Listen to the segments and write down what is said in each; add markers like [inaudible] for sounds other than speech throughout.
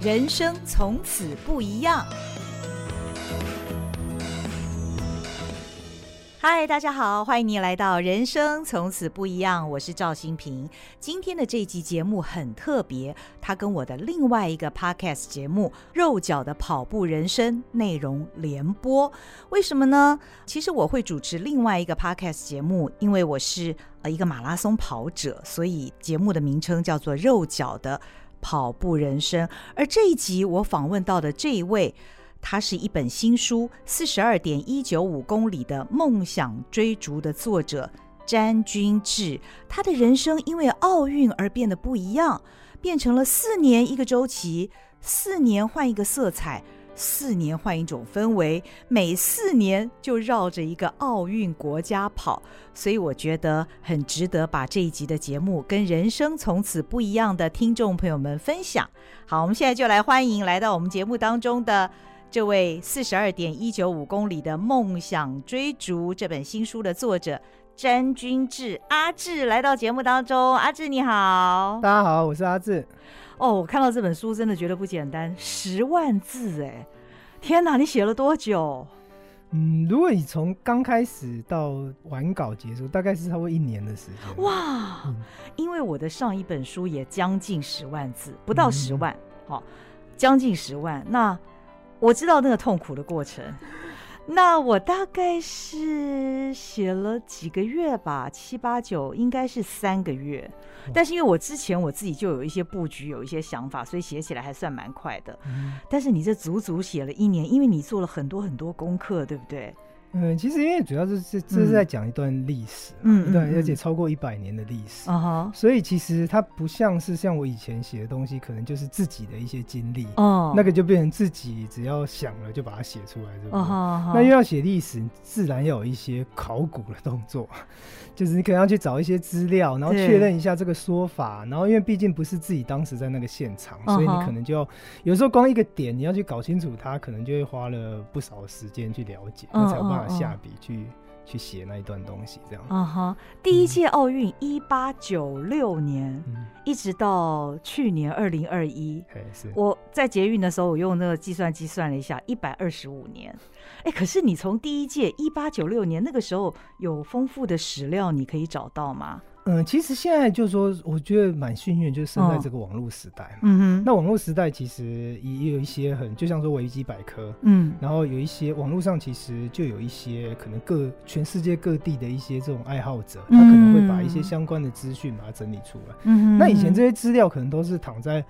人生从此不一样。嗨，大家好，欢迎你来到《人生从此不一样》，我是赵新平。今天的这集节目很特别，它跟我的另外一个 podcast 节目《肉脚的跑步人生》内容联播。为什么呢？其实我会主持另外一个 podcast 节目，因为我是呃一个马拉松跑者，所以节目的名称叫做《肉脚的跑步人生》。而这一集我访问到的这一位。他是一本新书《四十二点一九五公里的梦想追逐》的作者詹君志。他的人生因为奥运而变得不一样，变成了四年一个周期，四年换一个色彩，四年换一种氛围，每四年就绕着一个奥运国家跑。所以我觉得很值得把这一集的节目跟人生从此不一样的听众朋友们分享。好，我们现在就来欢迎来到我们节目当中的。这位四十二点一九五公里的梦想追逐这本新书的作者詹君志阿志来到节目当中，阿志你好，大家好，我是阿志。哦，我看到这本书真的觉得不简单，十万字哎，天哪，你写了多久？嗯，如果你从刚开始到完稿结束，大概是差不多一年的时间。哇，嗯、因为我的上一本书也将近十万字，不到十万，好、嗯哦，将近十万，那。我知道那个痛苦的过程，那我大概是写了几个月吧，七八九应该是三个月，但是因为我之前我自己就有一些布局，有一些想法，所以写起来还算蛮快的。但是你这足足写了一年，因为你做了很多很多功课，对不对？嗯，其实因为主要是这这是在讲一段历史，嗯，对，而且超过一百年的历史，啊，所以其实它不像是像我以前写的东西，可能就是自己的一些经历，哦，那个就变成自己只要想了就把它写出来，对不对？哦，那又要写历史，自然要有一些考古的动作，就是你可能要去找一些资料，然后确认一下这个说法，然后因为毕竟不是自己当时在那个现场，所以你可能就要有时候光一个点你要去搞清楚它，可能就会花了不少时间去了解，那才有办法下笔去。去去写那一段东西，这样。啊哈，第一届奥运一八九六年，嗯、一直到去年二零二一。我在捷运的时候，我用那个计算机算了一下，一百二十五年。哎，可是你从第一届一八九六年那个时候有丰富的史料，你可以找到吗？嗯，其实现在就是说，我觉得蛮幸运，就是生在这个网络时代嘛。嗯哼，那网络时代其实也有一些很，就像说维基百科，嗯，然后有一些网络上其实就有一些可能各全世界各地的一些这种爱好者，他可能会把一些相关的资讯把它整理出来。嗯哼，那以前这些资料可能都是躺在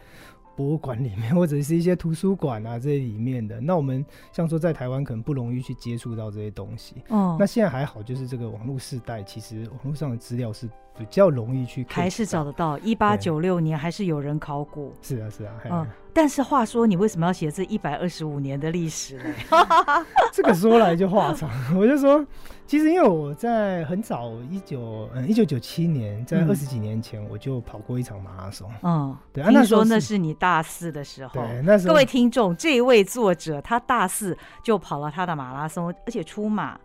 博物馆里面，或者是一些图书馆啊这些里面的。那我们像说在台湾可能不容易去接触到这些东西。哦，那现在还好，就是这个网络时代，其实网络上的资料是。比较容易去，还是找得到。一八九六年还是有人考古。是啊，是啊。嗯，但是话说，你为什么要写这一百二十五年的历史呢？[laughs] 这个说来就话长，我就说，其实因为我在很早一九嗯一九九七年，在二十几年前我就跑过一场马拉松。嗯，对。听说那是你大四的时候。对，那时候。各位听众，这一位作者他大四就跑了他的马拉松，而且出马。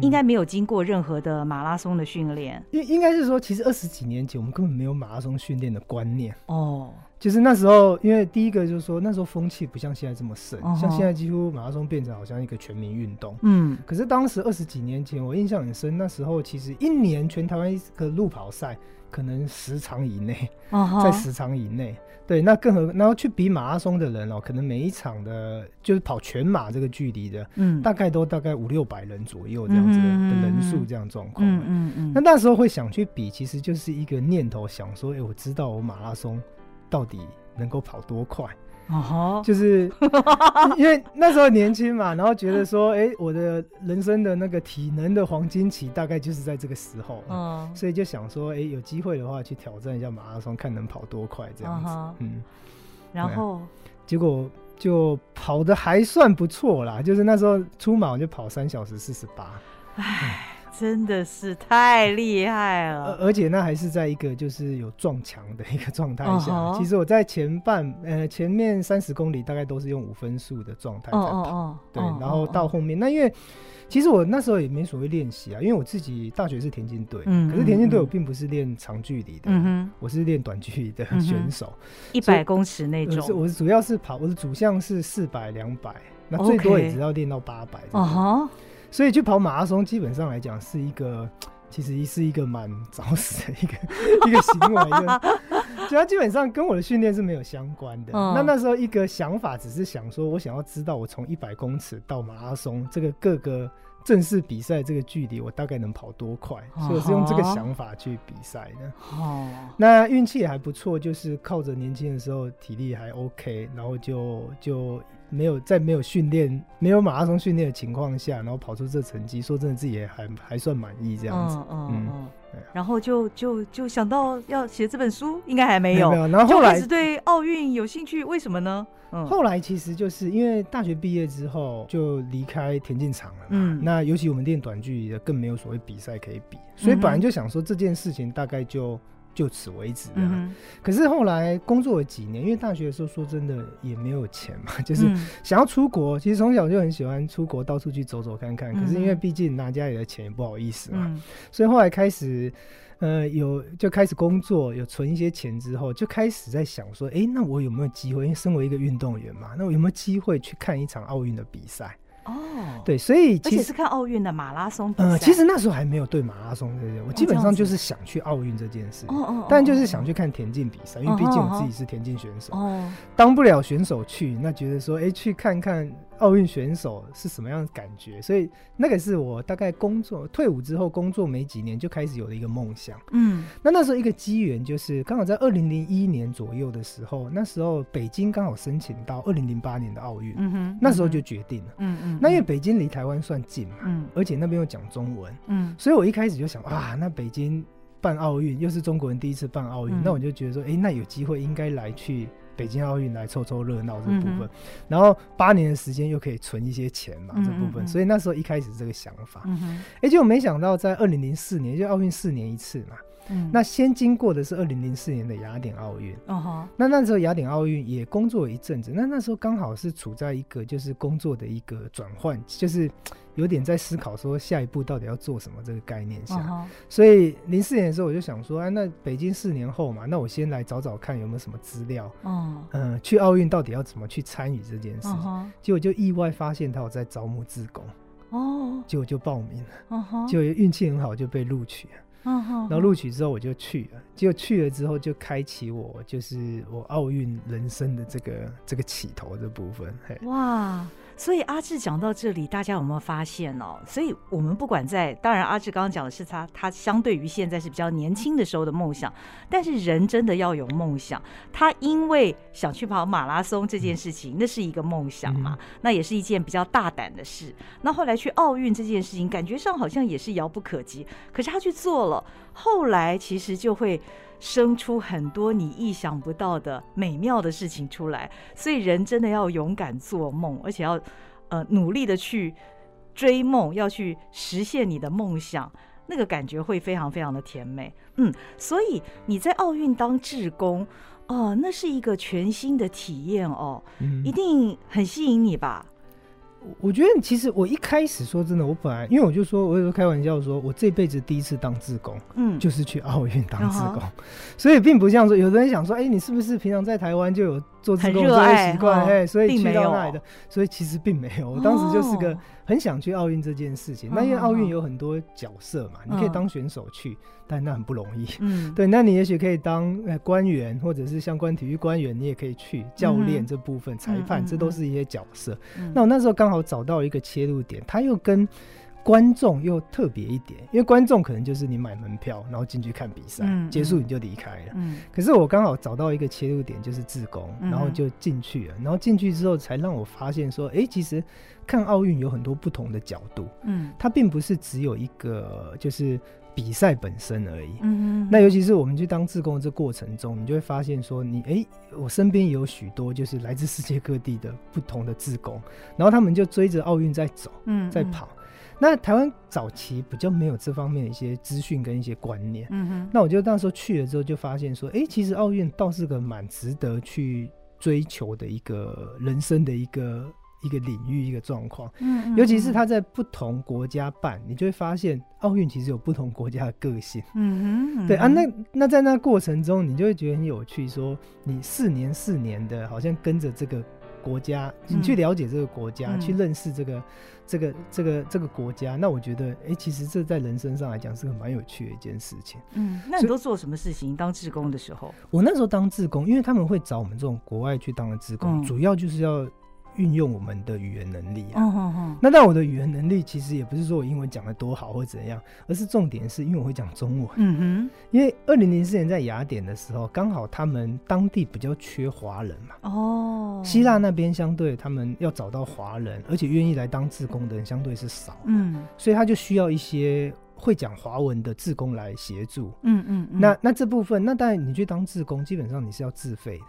应该没有经过任何的马拉松的训练，应应该是说，其实二十几年前我们根本没有马拉松训练的观念哦。就是那时候，因为第一个就是说，那时候风气不像现在这么盛，哦、像现在几乎马拉松变成好像一个全民运动。嗯，可是当时二十几年前，我印象很深，那时候其实一年全台湾一个路跑赛可能十场以内，哦、在十场以内。对，那更何然后去比马拉松的人哦，可能每一场的，就是跑全马这个距离的，嗯，大概都大概五六百人左右这样子的人数这样状况。嗯嗯嗯。那那时候会想去比，其实就是一个念头，想说，哎、欸，我知道我马拉松到底能够跑多快。哦，就是 [laughs] 因为那时候年轻嘛，然后觉得说，哎、欸，我的人生的那个体能的黄金期大概就是在这个时候，嗯，所以就想说，哎、欸，有机会的话去挑战一下马拉松，看能跑多快这样子，嗯，嗯，然后？结果就跑得还算不错啦，就是那时候出马我就跑三小时四十八，唉。真的是太厉害了。而且那还是在一个就是有撞墙的一个状态下。Uh. 其实我在前半呃前面三十公里大概都是用五分速的状态在跑，uh. 对，然后到后面、uh. 那因为。其实我那时候也没所谓练习啊，因为我自己大学是田径队，嗯、可是田径队我并不是练长距离的，嗯、哼我是练短距离的选手，一百公尺那种。我是主要是跑，我的主项是四百、两百，那最多也只要练到八百。哦哈，所以去跑马拉松，基本上来讲是一个，[tsk] 其实是一个蛮找死的一个 [laughs] 一个行为。就它基本上跟我的训练是没有相关的。嗯、那那时候一个想法只是想说，我想要知道我从一百公尺到马拉松这个各个。正式比赛这个距离，我大概能跑多快？所以我是用这个想法去比赛的。哦，那运气也还不错，就是靠着年轻的时候体力还 OK，然后就就没有在没有训练、没有马拉松训练的情况下，然后跑出这成绩，说真的自己也还还算满意这样子。嗯嗯。嗯嗯然后就就就想到要写这本书，应该还没有。没有，然后后来就开始对奥运有兴趣，为什么呢？嗯，后来其实就是因为大学毕业之后就离开田径场了嘛。嗯，那尤其我们练短距离的，更没有所谓比赛可以比，所以本来就想说这件事情大概就。就此为止。嗯，可是后来工作了几年，因为大学的时候说真的也没有钱嘛，[laughs] 就是想要出国。其实从小就很喜欢出国，到处去走走看看。可是因为毕竟拿家里的钱也不好意思嘛，所以后来开始，呃，有就开始工作，有存一些钱之后，就开始在想说，哎，那我有没有机会？因为身为一个运动员嘛，那我有没有机会去看一场奥运的比赛？哦，对，所以其实是看奥运的马拉松比赛。呃，其实那时候还没有对马拉松这些，我基本上就是想去奥运这件事。哦哦，但就是想去看田径比赛，因为毕竟我自己是田径选手。哦，当不了选手去，那觉得说，哎，去看看。奥运选手是什么样的感觉？所以那个是我大概工作退伍之后工作没几年就开始有的一个梦想。嗯，那那时候一个机缘就是刚好在二零零一年左右的时候，那时候北京刚好申请到二零零八年的奥运。嗯哼，那时候就决定了。嗯嗯，那因为北京离台湾算近嘛，嗯，而且那边又讲中文，嗯，所以我一开始就想，啊，那北京办奥运又是中国人第一次办奥运，那我就觉得说，哎，那有机会应该来去。北京奥运来凑凑热闹这部分，嗯、然后八年的时间又可以存一些钱嘛，这部分，所以那时候一开始这个想法，哎、嗯哼，结果没想到在二零零四年，就奥运四年一次嘛。嗯、那先经过的是二零零四年的雅典奥运，哦、哈那那时候雅典奥运也工作了一阵子，那那时候刚好是处在一个就是工作的一个转换，就是有点在思考说下一步到底要做什么这个概念下，所以零四年的时候我就想说，哎、啊，那北京四年后嘛，那我先来找找看有没有什么资料，嗯、呃，去奥运到底要怎么去参与这件事，结果就意外发现他有在招募志工，哦，结果就报名了，哦、哈结果运气很好就被录取了。然后录取之后我就去了，结果去了之后就开启我就是我奥运人生的这个这个起头的部分。哇！所以阿志讲到这里，大家有没有发现哦？所以我们不管在，当然阿志刚刚讲的是他他相对于现在是比较年轻的时候的梦想，但是人真的要有梦想。他因为想去跑马拉松这件事情，那是一个梦想嘛，那也是一件比较大胆的事。那后来去奥运这件事情，感觉上好像也是遥不可及，可是他去做了，后来其实就会。生出很多你意想不到的美妙的事情出来，所以人真的要勇敢做梦，而且要呃努力的去追梦，要去实现你的梦想，那个感觉会非常非常的甜美。嗯，所以你在奥运当志工哦，那是一个全新的体验哦，嗯、一定很吸引你吧？我觉得其实我一开始说真的，我本来因为我就说，我有时候开玩笑说，我这辈子第一次当志工，嗯，就是去奥运当志工，嗯、所以并不像说有的人想说，哎、欸，你是不是平常在台湾就有做自工这些习惯，哎，所以去到那里的，所以其实并没有，我当时就是个很想去奥运这件事情。哦、那因为奥运有很多角色嘛，嗯、你可以当选手去。但那很不容易，嗯，对，那你也许可以当呃官员，或者是相关体育官员，你也可以去教练这部分，嗯、裁判，嗯、这都是一些角色。嗯、那我那时候刚好找到一个切入点，他又跟观众又特别一点，因为观众可能就是你买门票，然后进去看比赛，嗯、结束你就离开了。嗯，可是我刚好找到一个切入点，就是自工，然后就进去了。然后进去之后，才让我发现说，哎、欸，其实看奥运有很多不同的角度。嗯，它并不是只有一个，就是。比赛本身而已。嗯哼，那尤其是我们去当自工的这过程中，你就会发现说你，你、欸、哎，我身边有许多就是来自世界各地的不同的自工，然后他们就追着奥运在走，嗯，在跑。那台湾早期比较没有这方面的一些资讯跟一些观念。嗯哼。那我就那时候去了之后，就发现说，哎、欸，其实奥运倒是个蛮值得去追求的一个人生的一个。一个领域，一个状况，嗯，嗯，尤其是他在不同国家办，你就会发现奥运其实有不同国家的个性，嗯哼，对啊，那那在那过程中，你就会觉得很有趣，说你四年四年的，好像跟着这个国家，你去了解这个国家，嗯、去认识这个这个这个这个国家，那我觉得，哎、欸，其实这在人生上来讲是个蛮有趣的一件事情。嗯，那你都做什么事情？当志工的时候，我那时候当志工，因为他们会找我们这种国外去当的志工，嗯、主要就是要。运用我们的语言能力啊，oh, oh, oh. 那但我的语言能力其实也不是说我英文讲的多好或怎样，而是重点是因为我会讲中文。嗯哼，因为二零零四年在雅典的时候，刚好他们当地比较缺华人嘛。哦，oh. 希腊那边相对他们要找到华人，而且愿意来当志工的人相对是少。嗯，所以他就需要一些会讲华文的志工来协助。嗯嗯，那那这部分，那当然你去当志工，基本上你是要自费的。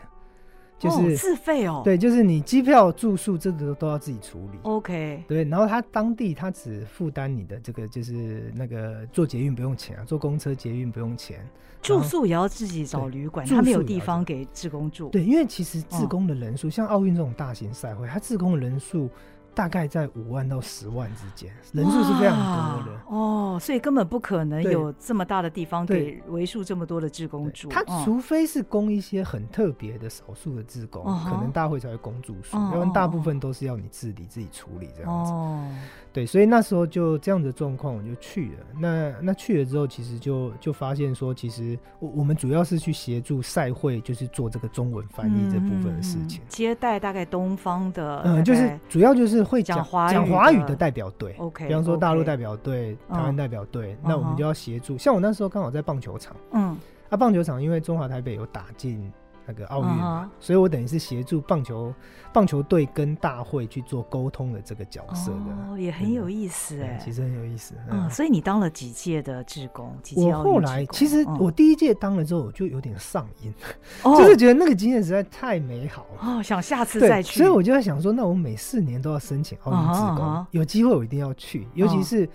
就是、哦、自费哦，对，就是你机票、住宿这个都要自己处理。OK，对，然后他当地他只负担你的这个，就是那个坐捷运不用钱啊，坐公车捷运不用钱，住宿也要自己找旅馆，他没有地方给自工住。对，因为其实自工的人数，哦、像奥运这种大型赛会，他自工的人数。大概在五万到十万之间，人数是非常多的。哦，所以根本不可能有这么大的地方给为数这么多的志工住。他除非是供一些很特别的少数的志工，可能大会才会供住宿，要不然大部分都是要你自理自己处理这样子。哦，对，所以那时候就这样的状况，我就去了。那那去了之后，其实就就发现说，其实我我们主要是去协助赛会，就是做这个中文翻译这部分的事情，接待大概东方的，嗯，就是主要就是。会讲华讲华语的代表队，OK，比方说大陆代表队、台湾代表队，那我们就要协助。像我那时候刚好在棒球场，嗯，啊，棒球场因为中华台北有打进那个奥运，所以我等于是协助棒球棒球队跟大会去做沟通的这个角色的，哦，也很有意思哎，其实很有意思。嗯，所以你当了几届的志工？我后来其实我第一届当了之后，我就有点上瘾，[laughs] 就是觉得那个经验实在太美好了，哦，想下次再去。所以我就在想说，那我每四年都要申请奥运志工，有机会我一定要去，尤其是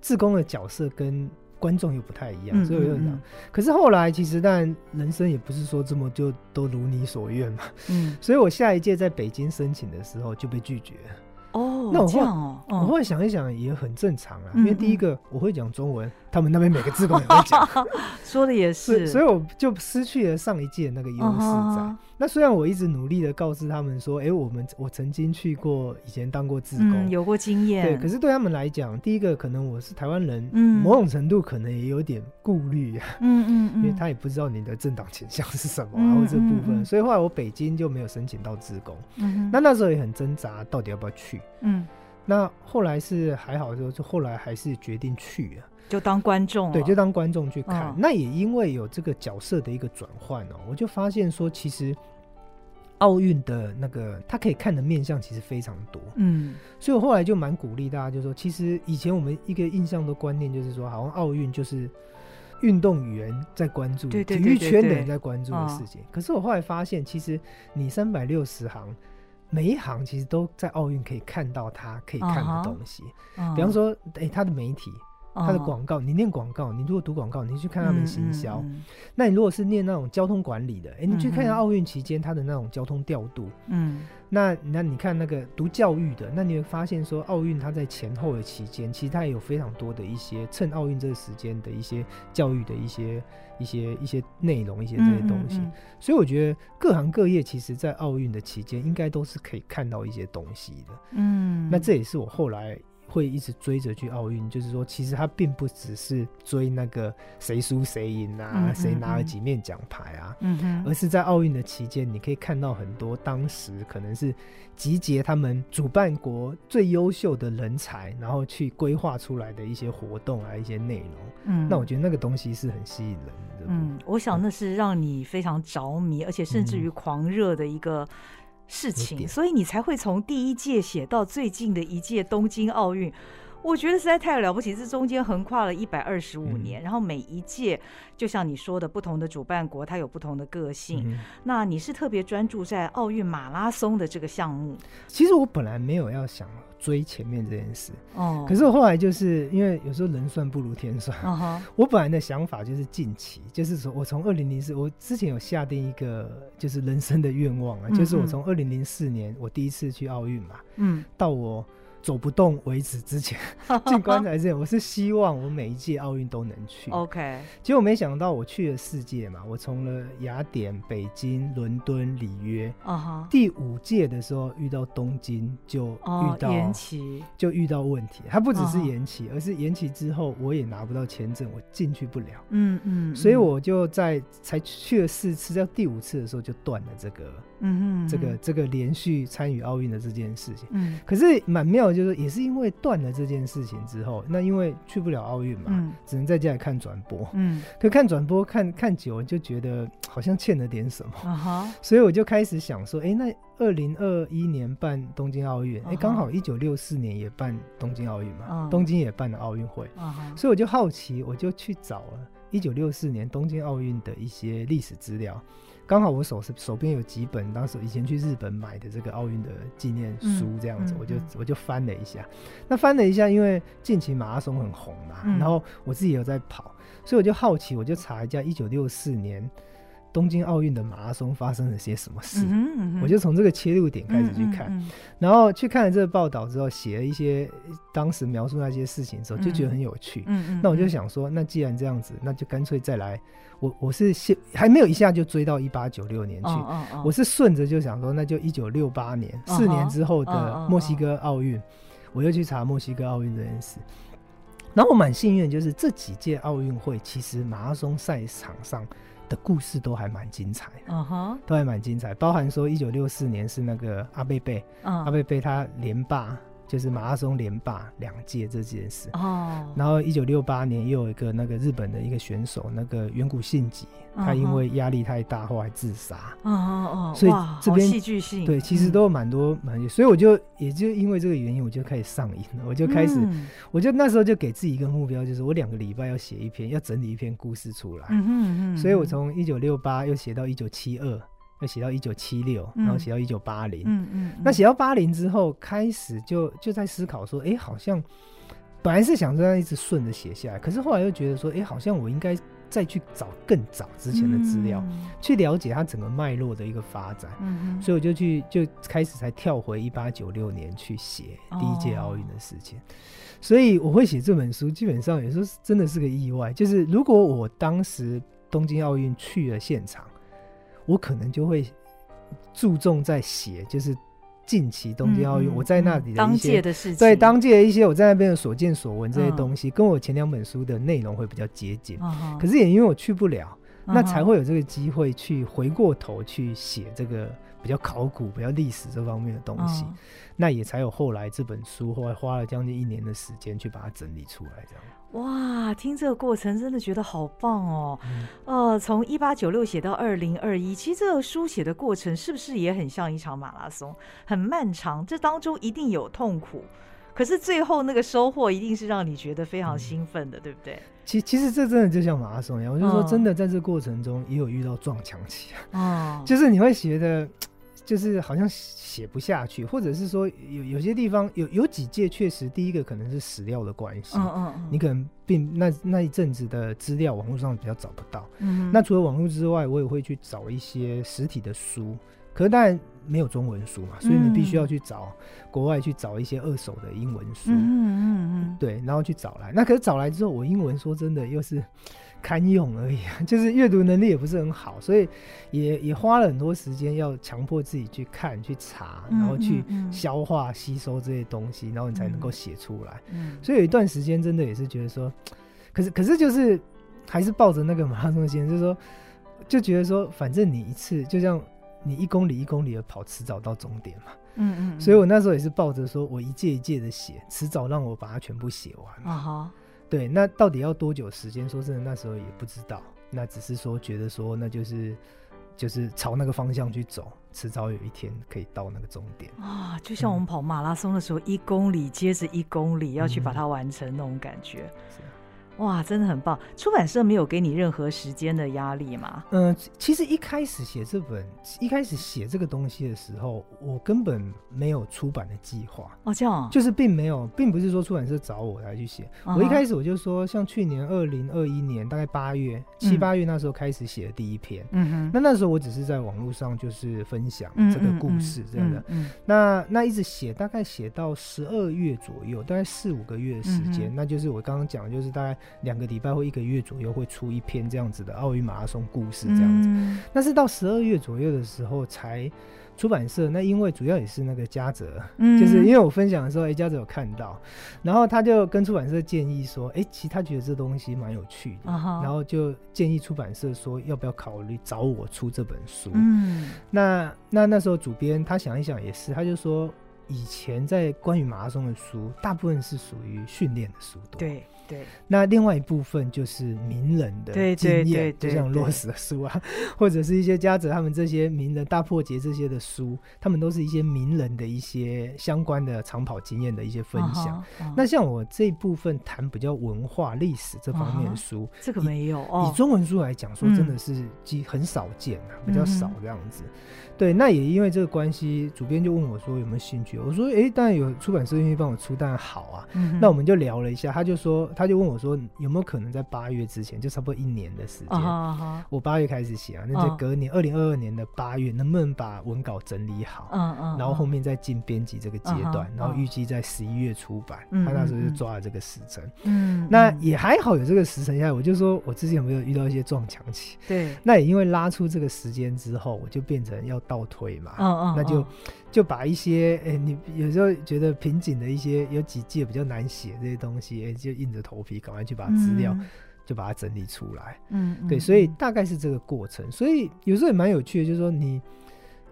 志工的角色跟。观众又不太一样，所以我就想，可是后来其实，但人生也不是说这么就都如你所愿嘛。嗯，[laughs] 所以我下一届在北京申请的时候就被拒绝了。哦，那我会，我后来想一想也很正常啊，因为第一个我会讲中文，他们那边每个志工也会讲，[laughs] 说的也是，所以我就失去了上一届那个优势在。那虽然我一直努力的告诉他们说，哎，我们我曾经去过，以前当过志工，有过经验，对，可是对他们来讲，第一个可能我是台湾人，某种程度可能也有点顾虑。啊，嗯嗯，[laughs] 因为他也不知道你的政党倾向是什么，然后这部分，所以后来我北京就没有申请到志工，嗯，那那时候也很挣扎，到底要不要去。嗯，那后来是还好，就就后来还是决定去了，就当观众，对，就当观众去看。哦、那也因为有这个角色的一个转换哦，我就发现说，其实奥运的那个他可以看的面相其实非常多。嗯，所以我后来就蛮鼓励大家，就是说，其实以前我们一个印象的观念就是说，好像奥运就是运动员在关注，体育圈的人在关注的事情。哦、可是我后来发现，其实你三百六十行。每一行其实都在奥运可以看到他可以看的东西，uh. 比方说，哎、欸，他的媒体，他的广告，你念广告，你如果读广告，你去看他们行销，嗯嗯、那你如果是念那种交通管理的，哎、欸，你去看一下奥运期间他的那种交通调度，嗯。那那你看那个读教育的，那你会发现说奥运它在前后的期间，其实它也有非常多的一些趁奥运这个时间的一些教育的一些一些一些内容，一些这些东西。所以我觉得各行各业其实在奥运的期间，应该都是可以看到一些东西的。嗯，那这也是我后来。会一直追着去奥运，就是说，其实他并不只是追那个谁输谁赢啊，谁、拿了几面奖牌啊，嗯嗯，而是在奥运的期间，你可以看到很多当时可能是集结他们主办国最优秀的人才，然后去规划出来的一些活动啊，一些内容。嗯，那我觉得那个东西是很吸引人的。嗯，我想那是让你非常着迷，而且甚至于狂热的一个。事情，所以你才会从第一届写到最近的一届东京奥运，我觉得实在太了不起。这中间横跨了一百二十五年，嗯、然后每一届就像你说的，不同的主办国它有不同的个性。嗯、那你是特别专注在奥运马拉松的这个项目？其实我本来没有要想追前面这件事。哦，可是我后来就是因为有时候人算不如天算。哦，我本来的想法就是近期，就是说我从二零零四，我之前有下定一个就是人生的愿望啊，嗯嗯，就是我从二零零四年我第一次去奥运嘛，嗯，到我。走不动为止之前进棺材之前，我是希望我每一届奥运都能去。OK，结果没想到我去了四届嘛，我从了雅典、北京、伦敦、里约。Uh huh. 第五届的时候遇到东京就遇到、oh, 延期，就遇到问题。它不只是延期，uh huh. 而是延期之后我也拿不到签证，我进去不了。嗯嗯，所以我就在才去了四次，在第五次的时候就断了这个。嗯嗯，这个这个连续参与奥运的这件事情。嗯，可是蛮妙。就是也是因为断了这件事情之后，那因为去不了奥运嘛，嗯、只能在家里看转播。嗯，可看转播看看久了，就觉得好像欠了点什么。Uh 所以我就开始想说，哎、欸，那二零二一年办东京奥运，哎、uh，刚、好一九六四年也办东京奥运嘛，uh 东京也办了奥运会。Uh huh、所以我就好奇，我就去找了一九六四年东京奥运的一些历史资料。刚好我手手边有几本当时以前去日本买的这个奥运的纪念书，这样子，我就我就翻了一下。那翻了一下，因为近期马拉松很红嘛，然后我自己有在跑，所以我就好奇，我就查一下一九六四年东京奥运的马拉松发生了些什么事。我就从这个切入点开始去看，然后去看了这个报道之后，写了一些当时描述那些事情的时候，就觉得很有趣。那我就想说，那既然这样子，那就干脆再来。我我是先还没有一下就追到一八九六年去，我是顺着就想说，那就一九六八年四年之后的墨西哥奥运，我又去查墨西哥奥运这件事。然后我蛮幸运，就是这几届奥运会其实马拉松赛场上的故事都还蛮精彩的，都还蛮精彩，包含说一九六四年是那个阿贝贝，阿贝贝他连霸。就是马拉松连霸两届这件事哦，然后一九六八年又有一个那个日本的一个选手，那个远古信吉，他因为压力太大后来自杀。哦哦，所以这边戏剧性。对，其实都有蛮多蛮，所以我就也就因为这个原因，我就开始上瘾了，我就开始，我就那时候就给自己一个目标，就是我两个礼拜要写一篇，要整理一篇故事出来，嗯嗯，所以我从一九六八又写到一九七二。要写到一九七六，然后写到一九八零。嗯嗯。那写到八零之后，开始就就在思考说，哎、欸，好像本来是想这样一直顺着写下来，可是后来又觉得说，哎、欸，好像我应该再去找更早之前的资料，嗯、去了解它整个脉络的一个发展。嗯嗯。所以我就去就开始才跳回一八九六年去写第一届奥运的事情。哦、所以我会写这本书，基本上也是真的是个意外。就是如果我当时东京奥运去了现场。我可能就会注重在写，就是近期东京奥运，我在那里的一些当届的事情，对当届的一些我在那边的所见所闻这些东西，跟我前两本书的内容会比较接近。可是也因为我去不了，那才会有这个机会去回过头去写这个比较考古、比较历史这方面的东西。那也才有后来这本书，后来花了将近一年的时间去把它整理出来，这样。哇，听这个过程真的觉得好棒哦！嗯、呃，从一八九六写到二零二一，其实这个书写的过程是不是也很像一场马拉松，很漫长？这当中一定有痛苦，可是最后那个收获一定是让你觉得非常兴奋的，嗯、对不对？其其实这真的就像马拉松一样，我就说真的，在这过程中也有遇到撞墙期啊，就是你会觉得。就是好像写不下去，或者是说有有些地方有有几届确实，第一个可能是史料的关系，嗯嗯，你可能并那那一阵子的资料网络上比较找不到，嗯，那除了网络之外，我也会去找一些实体的书，可是当然没有中文书嘛，所以你必须要去找国外去找一些二手的英文书，嗯嗯嗯，对，然后去找来，那可是找来之后，我英文说真的又是。堪用而已，[laughs] 就是阅读能力也不是很好，所以也也花了很多时间要强迫自己去看、去查，然后去消化、吸收这些东西，然后你才能够写出来。所以有一段时间真的也是觉得说，可是可是就是还是抱着那个马拉松心，就是说就觉得说，反正你一次就像你一公里一公里的跑，迟早到终点嘛。嗯嗯。所以我那时候也是抱着说我一届一届的写，迟早让我把它全部写完。啊哈。对，那到底要多久时间？说真的，那时候也不知道。那只是说觉得说，那就是就是朝那个方向去走，迟早有一天可以到那个终点啊。就像我们跑马拉松的时候，嗯、一公里接着一公里要去把它完成那种感觉。是哇，真的很棒！出版社没有给你任何时间的压力吗？嗯、呃，其实一开始写这本，一开始写这个东西的时候，我根本没有出版的计划。哦，这样，就是并没有，并不是说出版社找我来去写。Uh -huh. 我一开始我就说，像去年二零二一年大概八月七八月那时候开始写的第一篇。嗯哼。那那时候我只是在网络上就是分享这个故事这样的。嗯，嗯，嗯。那那一直写，大概写到十二月左右，大概四五个月的时间，嗯，那就是我刚刚讲，就是大概。两个礼拜或一个月左右会出一篇这样子的奥运马拉松故事这样子，嗯、但是到十二月左右的时候才出版社。那因为主要也是那个嘉泽、嗯，就是因为我分享的时候，哎，嘉泽有看到，然后他就跟出版社建议说，哎，其实他觉得这东西蛮有趣的、哦，然后就建议出版社说要不要考虑找我出这本书。嗯，那那那时候主编他想一想也是，他就说以前在关于马拉松的书，大部分是属于训练的书多。对。对，那另外一部分就是名人的经验，就像洛斯的书啊，[laughs] 或者是一些家者他们这些名人大破节这些的书，他们都是一些名人的一些相关的长跑经验的一些分享。Uh -huh, uh -huh. 那像我这一部分谈比较文化历史这方面的书，uh -huh, 这个没有哦，以中文书来讲，说真的是几很少见啊，嗯，比较少这样子。对，那也因为这个关系，主编就问我说有没有兴趣。我说，哎，当然有出版社愿意帮我出，当然好啊。嗯、那我们就聊了一下，他就说，他就问我说，有没有可能在八月之前，就差不多一年的时间，哦、我八月开始写啊，那就隔年二零二二年的八月，能不能把文稿整理好？嗯嗯，然后后面再进编辑这个阶段，然后预计在十一月出版。他那时候就抓了这个时辰。嗯，那也还好有这个时辰下来，我就说我之前有没有遇到一些撞墙期？对，那也因为拉出这个时间之后，我就变成要。倒推嘛，嗯嗯，那就就把一些诶、欸，你有时候觉得瓶颈的一些有几届比较难写这些东西，诶、欸，就硬着头皮赶快去把资料、嗯、就把它整理出来，嗯，对，所以大概是这个过程。所以有时候也蛮有趣的，就是说你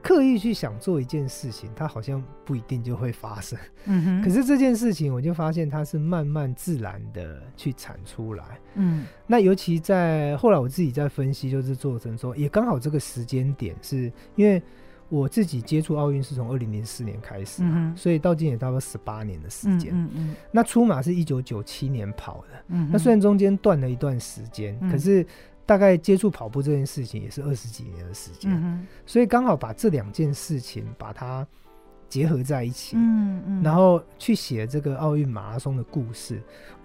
刻意去想做一件事情，它好像不一定就会发生，嗯哼。可是这件事情，我就发现它是慢慢自然的去产出来，嗯。那尤其在后来我自己在分析，就是做成说，也刚好这个时间点是因为。我自己接触奥运是从二零零四年开始，嗯，所以到今年差不多十八年的时间。嗯嗯，那出马是一九九七年跑的，嗯，那虽然中间断了一段时间，嗯，可是大概接触跑步这件事情也是二十几年的时间，嗯，所以刚好把这两件事情把它结合在一起，嗯嗯，然后去写这个奥运马拉松的故事，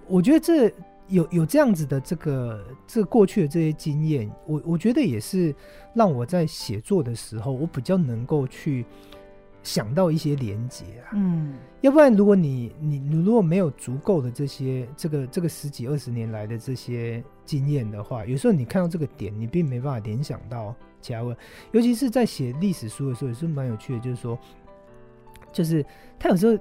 我觉得这。有有这样子的这个这、过去的这些经验，我我觉得也是让我在写作的时候，我比较能够去想到一些连结啊。嗯，要不然如果你你你如果没有足够的这些这个这个十几二十年来的这些经验的话，有时候你看到这个点，你并没办法联想到其他问。尤其是在写历史书的时候，也是蛮有趣的，就是说，就是他有时候。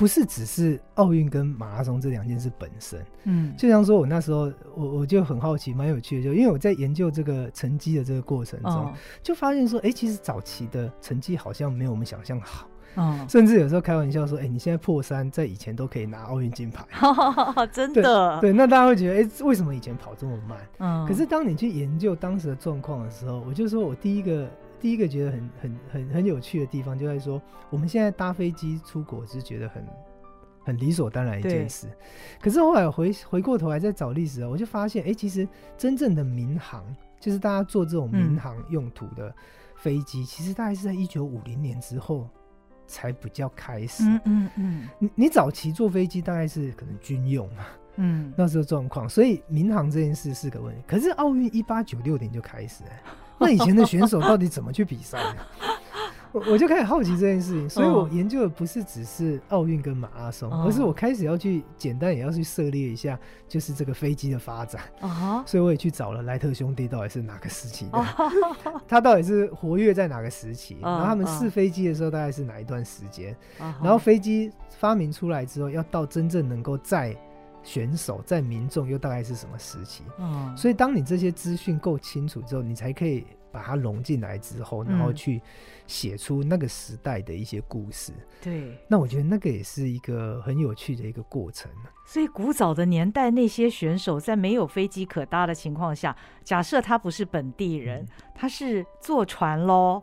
不是只是奥运跟马拉松这两件事本身，嗯，就像说我那时候我我就很好奇，蛮有趣的，就因为我在研究这个成绩的这个过程中，哦、就发现说，哎、欸，其实早期的成绩好像没有我们想象好，嗯，甚至有时候开玩笑说，哎、欸，你现在破三，在以前都可以拿奥运金牌，[laughs] 真的对，对，那大家会觉得，哎、欸，为什么以前跑这么慢？嗯，可是当你去研究当时的状况的时候，我就说我第一个。第一个觉得很很很很有趣的地方，就在说我们现在搭飞机出国是觉得很很理所当然一件事。可是后来回回过头来再找历史，我就发现，哎、欸，其实真正的民航，就是大家坐这种民航用途的飞机、嗯，其实大概是在一九五零年之后才比较开始。嗯嗯嗯。你你早期坐飞机大概是可能军用嘛，嗯，那时候状况，所以民航这件事是个问题。可是奥运一八九六年就开始了。那以前的选手到底怎么去比赛呢？[laughs] 我我就开始好奇这件事情，所以我研究的不是只是奥运跟马拉松，而是我开始要去简单也要去涉猎一下，就是这个飞机的发展。所以我也去找了莱特兄弟到底是哪个时期的，[laughs] 他到底是活跃在哪个时期，然后他们试飞机的时候大概是哪一段时间，然后飞机发明出来之后，要到真正能够载选手在民众又大概是什么时期？所以当你这些资讯够清楚之后，你才可以。把它融进来之后，然后去写出那个时代的一些故事。对、嗯，那我觉得那个也是一个很有趣的一个过程。所以古早的年代，那些选手在没有飞机可搭的情况下，假设他不是本地人，嗯、他是坐船喽，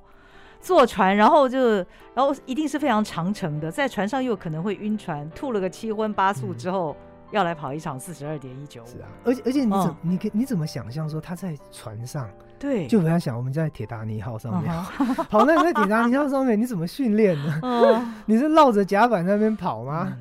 坐船，然后就，然后一定是非常长程的，在船上又可能会晕船，吐了个七荤八素之后。嗯要来跑一场四十二点一九五。是啊，而且而且你怎、哦、你可你怎么想象说他在船上？对，就不要想我们在铁达尼号上面 [laughs] 跑，那你在铁达尼号上面你怎么训练呢？哦、[laughs] 你是绕着甲板那边跑吗？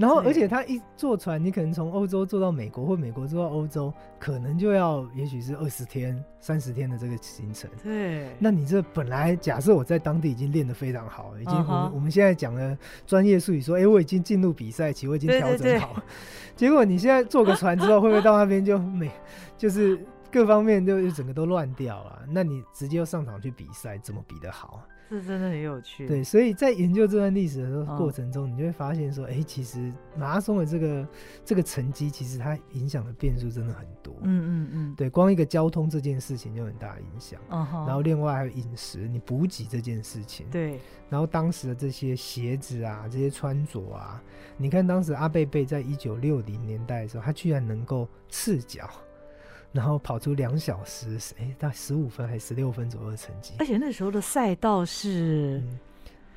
嗯、然后，而且他一坐船，你可能从欧洲坐到美国，或美国坐到欧洲，可能就要也许是二十天、三十天的这个行程。对，那你这本来假设我在当地已经练得非常好，已经我们、uh -huh. 我们现在讲的专业术语说，哎、欸，我已经进入比赛期，我已经调整好。[laughs] 结果你现在坐个船之后，会不会到那边就没就是？各方面就整个都乱掉了，那你直接要上场去比赛，怎么比得好？这真的很有趣。对，所以在研究这段历史的过程中，哦，你就会发现说，哎、欸，其实马拉松的这个这个成绩，其实它影响的变数真的很多。嗯嗯嗯。对，光一个交通这件事情就很大的影响。嗯、然后另外还有饮食，你补给这件事情。对。然后当时的这些鞋子啊，这些穿着啊，你看当时阿贝贝在一九六零年代的时候，他居然能够赤脚。然后跑出两小时，哎，大概十五分还是十六分左右的成绩。而且那时候的赛道是，嗯、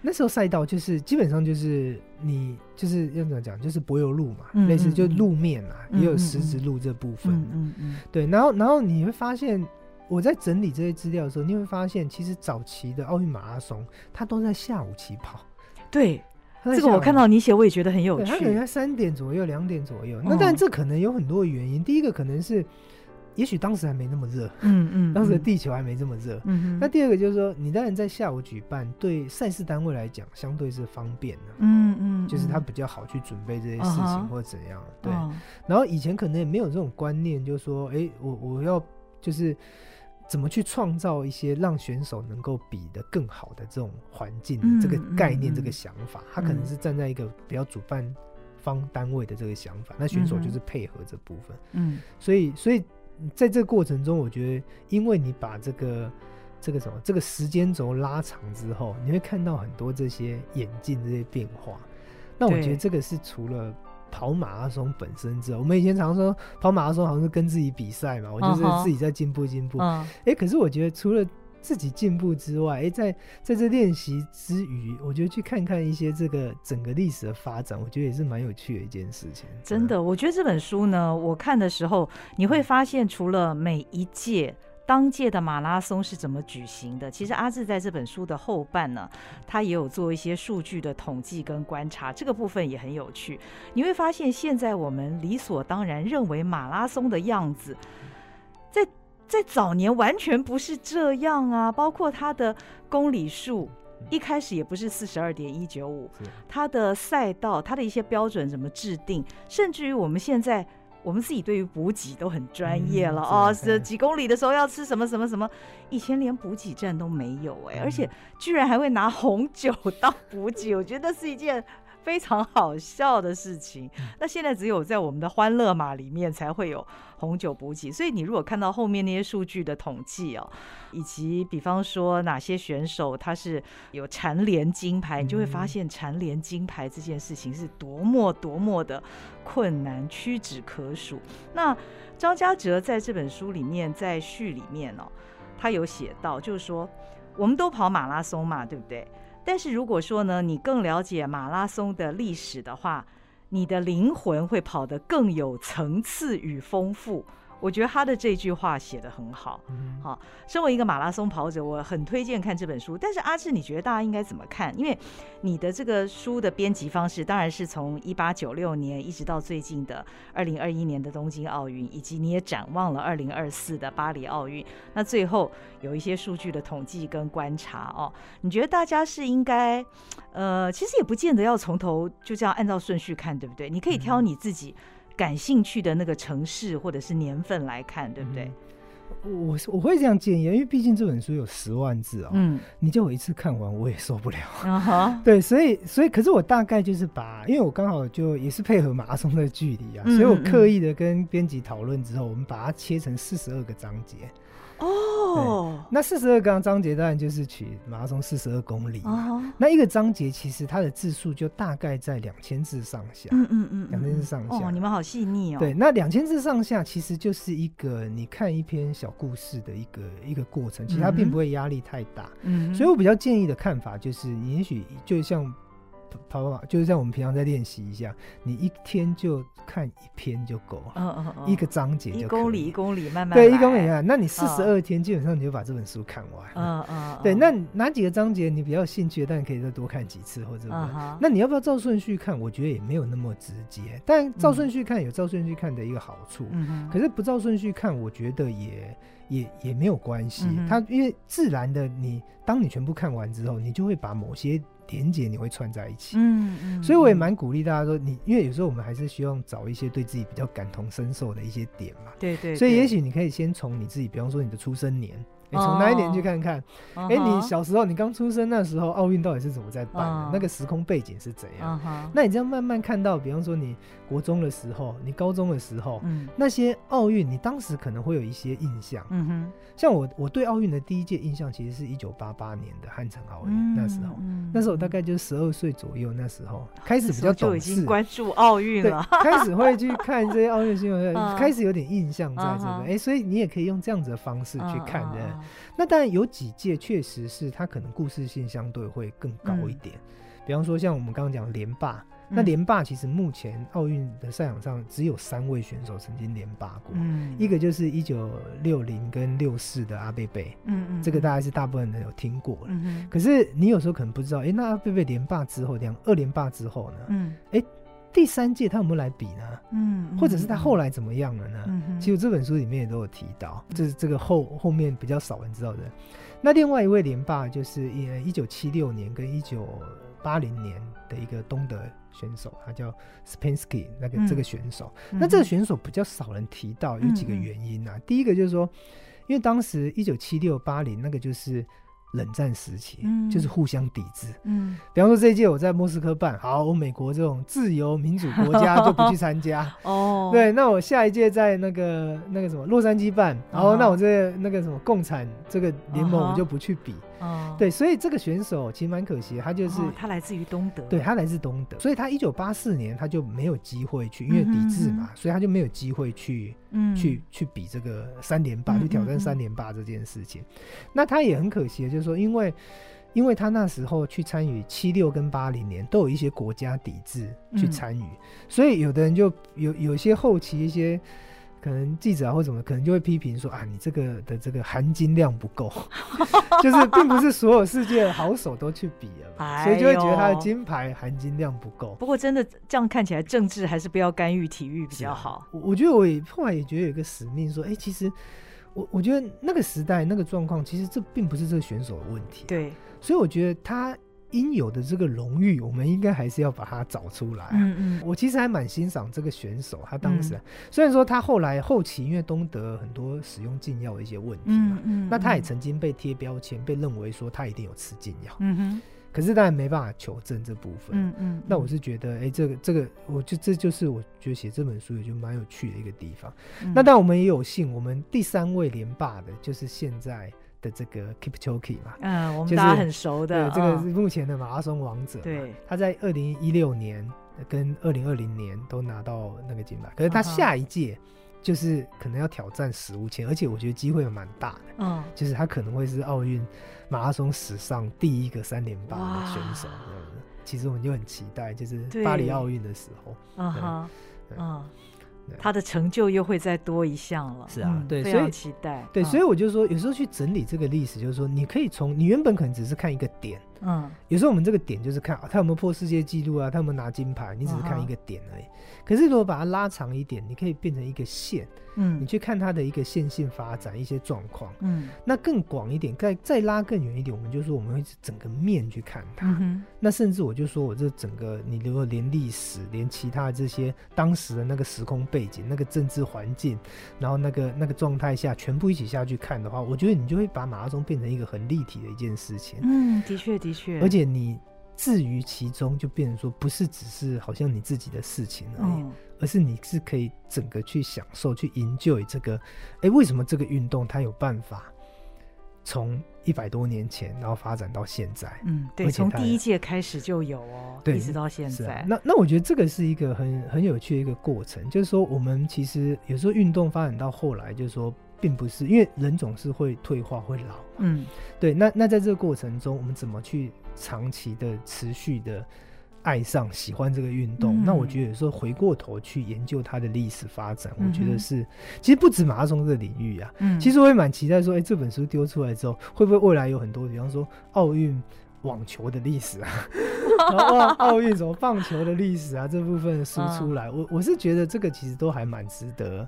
那时候赛道就是基本上就是你就是要怎么讲，就是柏油路嘛，类似就路面啊，也有石子路这部分。嗯嗯，嗯，对。然后然后你会发现，我在整理这些资料的时候，你会发现，其实早期的奥运马拉松它都在下午起跑。对，这个我看到你写，我也觉得很有趣。它可能在三点左右、两点左右。那但这可能有很多原因，嗯、第一个可能是。也许当时还没那么热，嗯嗯，当时的地球还没这么热，嗯，那第二个就是说，你当然在下午举办，对赛事单位来讲，相对是方便的，嗯嗯，就是他比较好去准备这些事情或怎样，对。然后以前可能也没有这种观念，就是说，哎，我我要就是怎么去创造一些让选手能够比得更好的这种环境，这个概念，这个想法，他可能是站在一个比较主办方单位的这个想法，那选手就是配合这部分，嗯，所以所以。在这个过程中，我觉得，因为你把这个这个什么这个时间轴拉长之后，你会看到很多这些演进这些变化。那我觉得这个是除了跑马拉松本身之后，我们以前常说跑马拉松好像是跟自己比赛嘛，我就是自己在进步进步。哎、uh -huh. 欸，可是我觉得除了自己进步之外，诶、欸，在在这练习之余，我觉得去看看一些这个整个历史的发展，我觉得也是蛮有趣的一件事情。真的，我觉得这本书呢，我看的时候，你会发现，除了每一届当届的马拉松是怎么举行的，其实阿志在这本书的后半呢，他也有做一些数据的统计跟观察，这个部分也很有趣。你会发现，现在我们理所当然认为马拉松的样子，在。在早年完全不是这样啊，包括它的公里数，一开始也不是四十二点一九五，它的赛道，它的一些标准怎么制定，甚至于我们现在我们自己对于补给都很专业了哦，是几公里的时候要吃什么什么什么，以前连补给站都没有哎、欸，而且居然还会拿红酒当补给，我觉得是一件。非常好笑的事情。那现在只有在我们的欢乐马里面才会有红酒补给，所以你如果看到后面那些数据的统计哦，以及比方说哪些选手他是有蝉联金牌，你就会发现蝉联金牌这件事情是多么多么的困难，屈指可数。那张嘉哲在这本书里面，在序里面哦，他有写到，就是说我们都跑马拉松嘛，对不对？但是如果说呢，你更了解马拉松的历史的话，你的灵魂会跑得更有层次与丰富。我觉得他的这句话写得很好。好，身为一个马拉松跑者，我很推荐看这本书。但是阿志，你觉得大家应该怎么看？因为你的这个书的编辑方式，当然是从一八九六年一直到最近的二零二一年的东京奥运，以及你也展望了二零二四的巴黎奥运。那最后有一些数据的统计跟观察哦，你觉得大家是应该，呃，其实也不见得要从头就这样按照顺序看，对不对？你可以挑你自己。感兴趣的那个城市或者是年份来看，对不对？嗯、我我会这样建议，因为毕竟这本书有十万字啊、喔，嗯，你叫我一次看完我也受不了。[laughs] 啊，[laughs] 对，所以所以，可是我大概就是把，因为我刚好就也是配合马拉松的距离啊、嗯，所以我刻意的跟编辑讨论之后，我们把它切成四十二个章节。哦，那四十二个章节当然就是取马拉松四十二公里。哦，那一个章节其实它的字数就大概在两千字上下。嗯嗯嗯，两千字上下。哦，你们好细腻哦。对，那两千字上下其实就是一个你看一篇小故事的一个一个过程，其实它并不会压力太大。嗯，所以我比较建议的看法就是，你也许就像。跑跑，就是像我们平常在练习一下，你一天就看一篇就够了，嗯嗯嗯，一个章节就一公里一公里慢慢对，一公里啊，那你四十二天基本上你就把这本书看完，嗯嗯，对，那哪几个章节你比较有兴趣，但你可以再多看几次或者，那你要不要照顺序看？我觉得也没有那么直接，但照顺序看有照顺序看的一个好处，嗯，可是不照顺序看，我觉得也。也也没有关系，嗯、它因为自然的你，你当你全部看完之后，你就会把某些连结你会串在一起。嗯嗯，所以我也蛮鼓励大家说，你因为有时候我们还是希望找一些对自己比较感同身受的一些点嘛。对，对对。所以也许你可以先从你自己，比方说你的出生年。你从哪一年去看看？哎、oh. 欸，你小时候，你刚出生那时候，奥运到底是怎么在办的？Oh. 那个时空背景是怎样？Oh. 那你这样慢慢看到，比方说你国中的时候，你高中的时候，嗯、那些奥运，你当时可能会有一些印象。嗯哼，像我，我对奥运的第一届印象，其实是一九八八年的汉城奥运。嗯、那时候，嗯、那时候我大概就十二岁左右，那时候开始比较懂事，已经关注奥运了，开始会去看这些奥运新闻，[laughs] 开始有点印象在这个。哎、欸，所以你也可以用这样子的方式去看的。那当然有几届确实是他可能故事性相对会更高一点，嗯、比方说像我们刚刚讲连霸，嗯、那连霸其实目前奥运的赛场上只有三位选手曾经连霸过，嗯、一个就是一九六零跟六四的阿贝贝，嗯嗯，这个大概是大部分人有听过了，可是你有时候可能不知道，哎、欸，那阿贝贝连霸之后，两二连霸之后呢，嗯，哎、欸。第三届他有没有来比呢？嗯，或者是他后来怎么样了呢？嗯，其实这本书里面也都有提到，这是这个后后面比较少人知道的。那另外一位连霸就是一九七六年跟一九八零年的一个东德选手，他叫 Spensky 那个这个选手。嗯、那这个选手比较少人提到，有几个原因啊。嗯、第一个就是说，因为当时一九七六八零那个就是。冷战时期，嗯，就是互相抵制，嗯，比方说这一届我在莫斯科办，好，我美国这种自由民主国家就不去参加，[laughs] 哦，对，那我下一届在那个那个什么洛杉矶办，然后那我这那个什么共产这个联盟我就不去比。哦，对，所以这个选手其实蛮可惜，他就是、哦、他来自于东德，对，他来自东德，所以他一九八四年他就没有机会去，因为抵制嘛，嗯、哼所以他就没有机会去，嗯，去去比这个三连霸，去挑战三连霸这件事情。那他也很可惜，就是说，因为因为他那时候去参与七六跟八零年都有一些国家抵制去参与，嗯、所以有的人就有有些后期一些。可能记者啊或什么，可能就会批评说啊，你这个的这个含金量不够，[laughs] 就是并不是所有世界好手都去比了，所以就会觉得他的金牌含金量不够。不过真的这样看起来，政治还是不要干预体育比较好。我我觉得我也后来也觉得有一个使命，说，哎、欸，其实我我觉得那个时代那个状况，其实这并不是这个选手的问题、啊。对，所以我觉得他。应有的这个荣誉，我们应该还是要把它找出来、啊。嗯嗯，我其实还蛮欣赏这个选手，他当时、啊嗯、虽然说他后来后期因为东德很多使用禁药的一些问题嘛，嗯嗯、那他也曾经被贴标签，被认为说他一定有吃禁药。嗯哼，可是当然没办法求证这部分。嗯嗯，嗯那我是觉得，哎、欸，这个这个，我就这就是我觉得写这本书也就蛮有趣的一个地方。嗯、那但我们也有幸，我们第三位连霸的就是现在。的这个 Kipchoge 嘛，嗯，我们大家很熟的，对，这个是目前的马拉松王者。对，他在二零一六年跟二零二零年都拿到那个金牌，可是他下一届就是可能要挑战十五前，而且我觉得机会蛮大的，嗯，就是他可能会是奥运马拉松史上第一个三连霸的选手。其实我们就很期待，就是巴黎奥运的时候，嗯哼，嗯。他的成就又会再多一项了，是啊，对，所以期待。对，所以我就说，有时候去整理这个历史，就是说，你可以从你原本可能只是看一个点，嗯，有时候我们这个点就是看啊他有没有破世界纪录啊，他有没有拿金牌，你只是看一个点而已。可是如果把它拉长一点，你可以变成一个线。嗯，你去看它的一个线性发展一些状况，嗯，那更广一点，再再拉更远一点，我们就说我们会整个面去看它。嗯、那甚至我就说我这整个，你如果连历史，连其他这些当时的那个时空背景、那个政治环境，然后那个那个状态下，全部一起下去看的话，我觉得你就会把马拉松变成一个很立体的一件事情。嗯，的确的确，而且你置于其中，就变成说不是只是好像你自己的事情而已。嗯而是你是可以整个去享受、去 enjoy 这个，哎，为什么这个运动它有办法从一百多年前然后发展到现在？嗯，对，从第一届开始就有哦，一直到现在。啊、那那我觉得这个是一个很很有趣的一个过程，就是说我们其实有时候运动发展到后来，就是说并不是因为人总是会退化、会老，嗯，对。那那在这个过程中，我们怎么去长期的、持续的？爱上、喜欢这个运动。嗯、那我觉得有时候回过头去研究它的历史发展，嗯、我觉得是其实不止马拉松这个领域啊。嗯，其实我也蛮期待说，哎、欸，这本书丢出来之后，会不会未来有很多，比方说奥运网球的历史啊，[laughs] 然后奥运什么棒球的历史啊这部分书出来，嗯、我我是觉得这个其实都还蛮值得。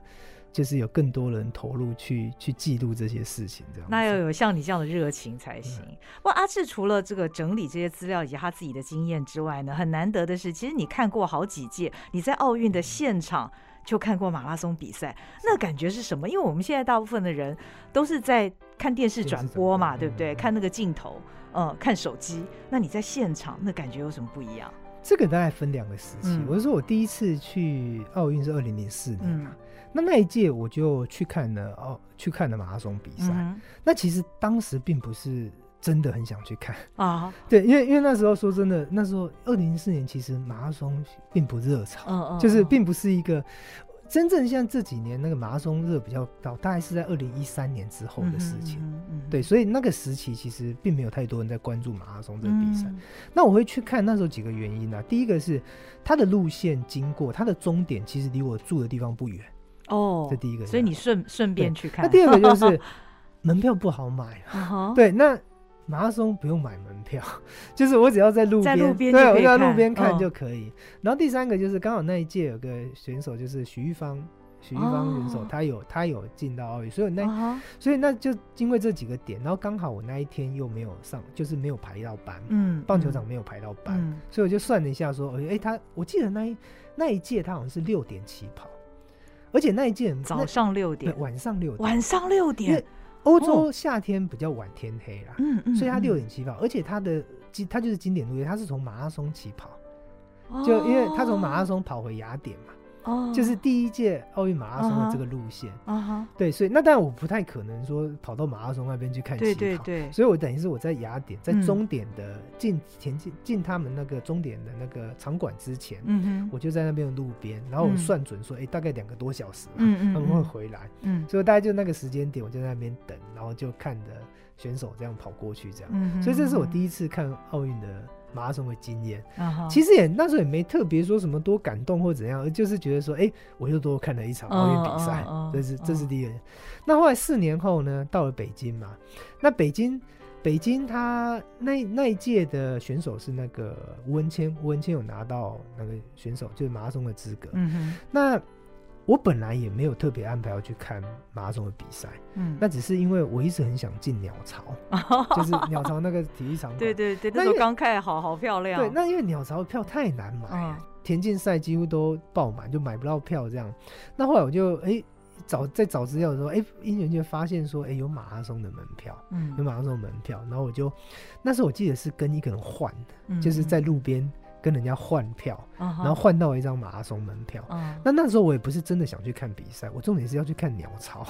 就是有更多人投入去去记录这些事情，这样。那要有像你这样的热情才行。嗯、不过阿志除了这个整理这些资料以及他自己的经验之外呢，很难得的是，其实你看过好几届，你在奥运的现场就看过马拉松比赛，那感觉是什么？因为我们现在大部分的人都是在看电视转播嘛，对不对？嗯、看那个镜头，嗯，看手机。那你在现场，那感觉有什么不一样？这个大概分两个时期。嗯、我是说我第一次去奥运是二零零四年嘛。嗯那那一届我就去看了哦，去看了马拉松比赛。嗯、那其实当时并不是真的很想去看啊，对，因为因为那时候说真的，那时候二零零四年其实马拉松并不热潮，嗯嗯、就是并不是一个真正像这几年那个马拉松热比较高，大概是在二零一三年之后的事情。嗯嗯嗯、对，所以那个时期其实并没有太多人在关注马拉松这个比赛。嗯、那我会去看那时候几个原因呢、啊？第一个是它的路线经过，它的终点其实离我住的地方不远。哦，这第一个，所以你顺顺便去看。那第二个就是 [laughs] 门票不好买。啊。对，那马拉松不用买门票，[laughs] 就是我只要在路边，对，我在路边看就可以。然后第三个就是刚好那一届有个选手就是许玉芳，许玉芳选手，他有他有进到奥运，所以那所以那就因为这几个点，然后刚好我那一天又没有上，就是没有排到班，嗯，棒球场没有排到班，所以我就算了一下说，哎，他我记得那一那一届他好像是六点起跑。而且那一件早上六点，晚上六点，晚上六点，因为欧洲夏天比较晚天黑啦，嗯嗯，所以他六点起跑，而且他的经他就是经典路线，他是从马拉松起跑，就因为他从马拉松跑回雅典嘛。哦，就是第一届奥运马拉松的这个路线，啊哈，对，所以那当然我不太可能说跑到马拉松那边去看起跑，对对对，所以我等于是我在雅典，在终点的进前进进他们那个终点的那个场馆之前，嗯哼，我就在那边的路边，然后我算准说，哎，大概两个多小时，嗯嗯，他们会回来，嗯，所以大概就那个时间点，我就在那边等，然后就看着选手这样跑过去，这样，所以这是我第一次看奥运的。马拉松的经验，uh huh. 其实也那时候也没特别说什么多感动或怎样，而就是觉得说，哎、欸，我又多看了一场奥运比赛，uh. 这是这是第一个。Uh huh. 那后来四年后呢，到了北京嘛，那北京北京他那那一届的选手是那个吴文谦，吴文谦有拿到那个选手就是马拉松的资格，嗯哼，那。我本来也没有特别安排要去看马拉松的比赛，嗯，那只是因为我一直很想进鸟巢，就是鸟巢那个体育场馆，[laughs] 对对对，那时候刚开好好漂亮。对，那因为鸟巢的票太难买，嗯、田径赛几乎都爆满，就买不到票这样。那后来我就哎、欸、找在找资料的时候，哎、欸，因缘就发现说，哎、欸，有马拉松的门票，嗯，有马拉松的门票，然后我就那时候我记得是跟一个人换的，嗯、就是在路边。跟人家换票，uh. 然后换到一张马拉松门票。Uh. 那那时候我也不是真的想去看比赛，我重点是要去看鸟巢，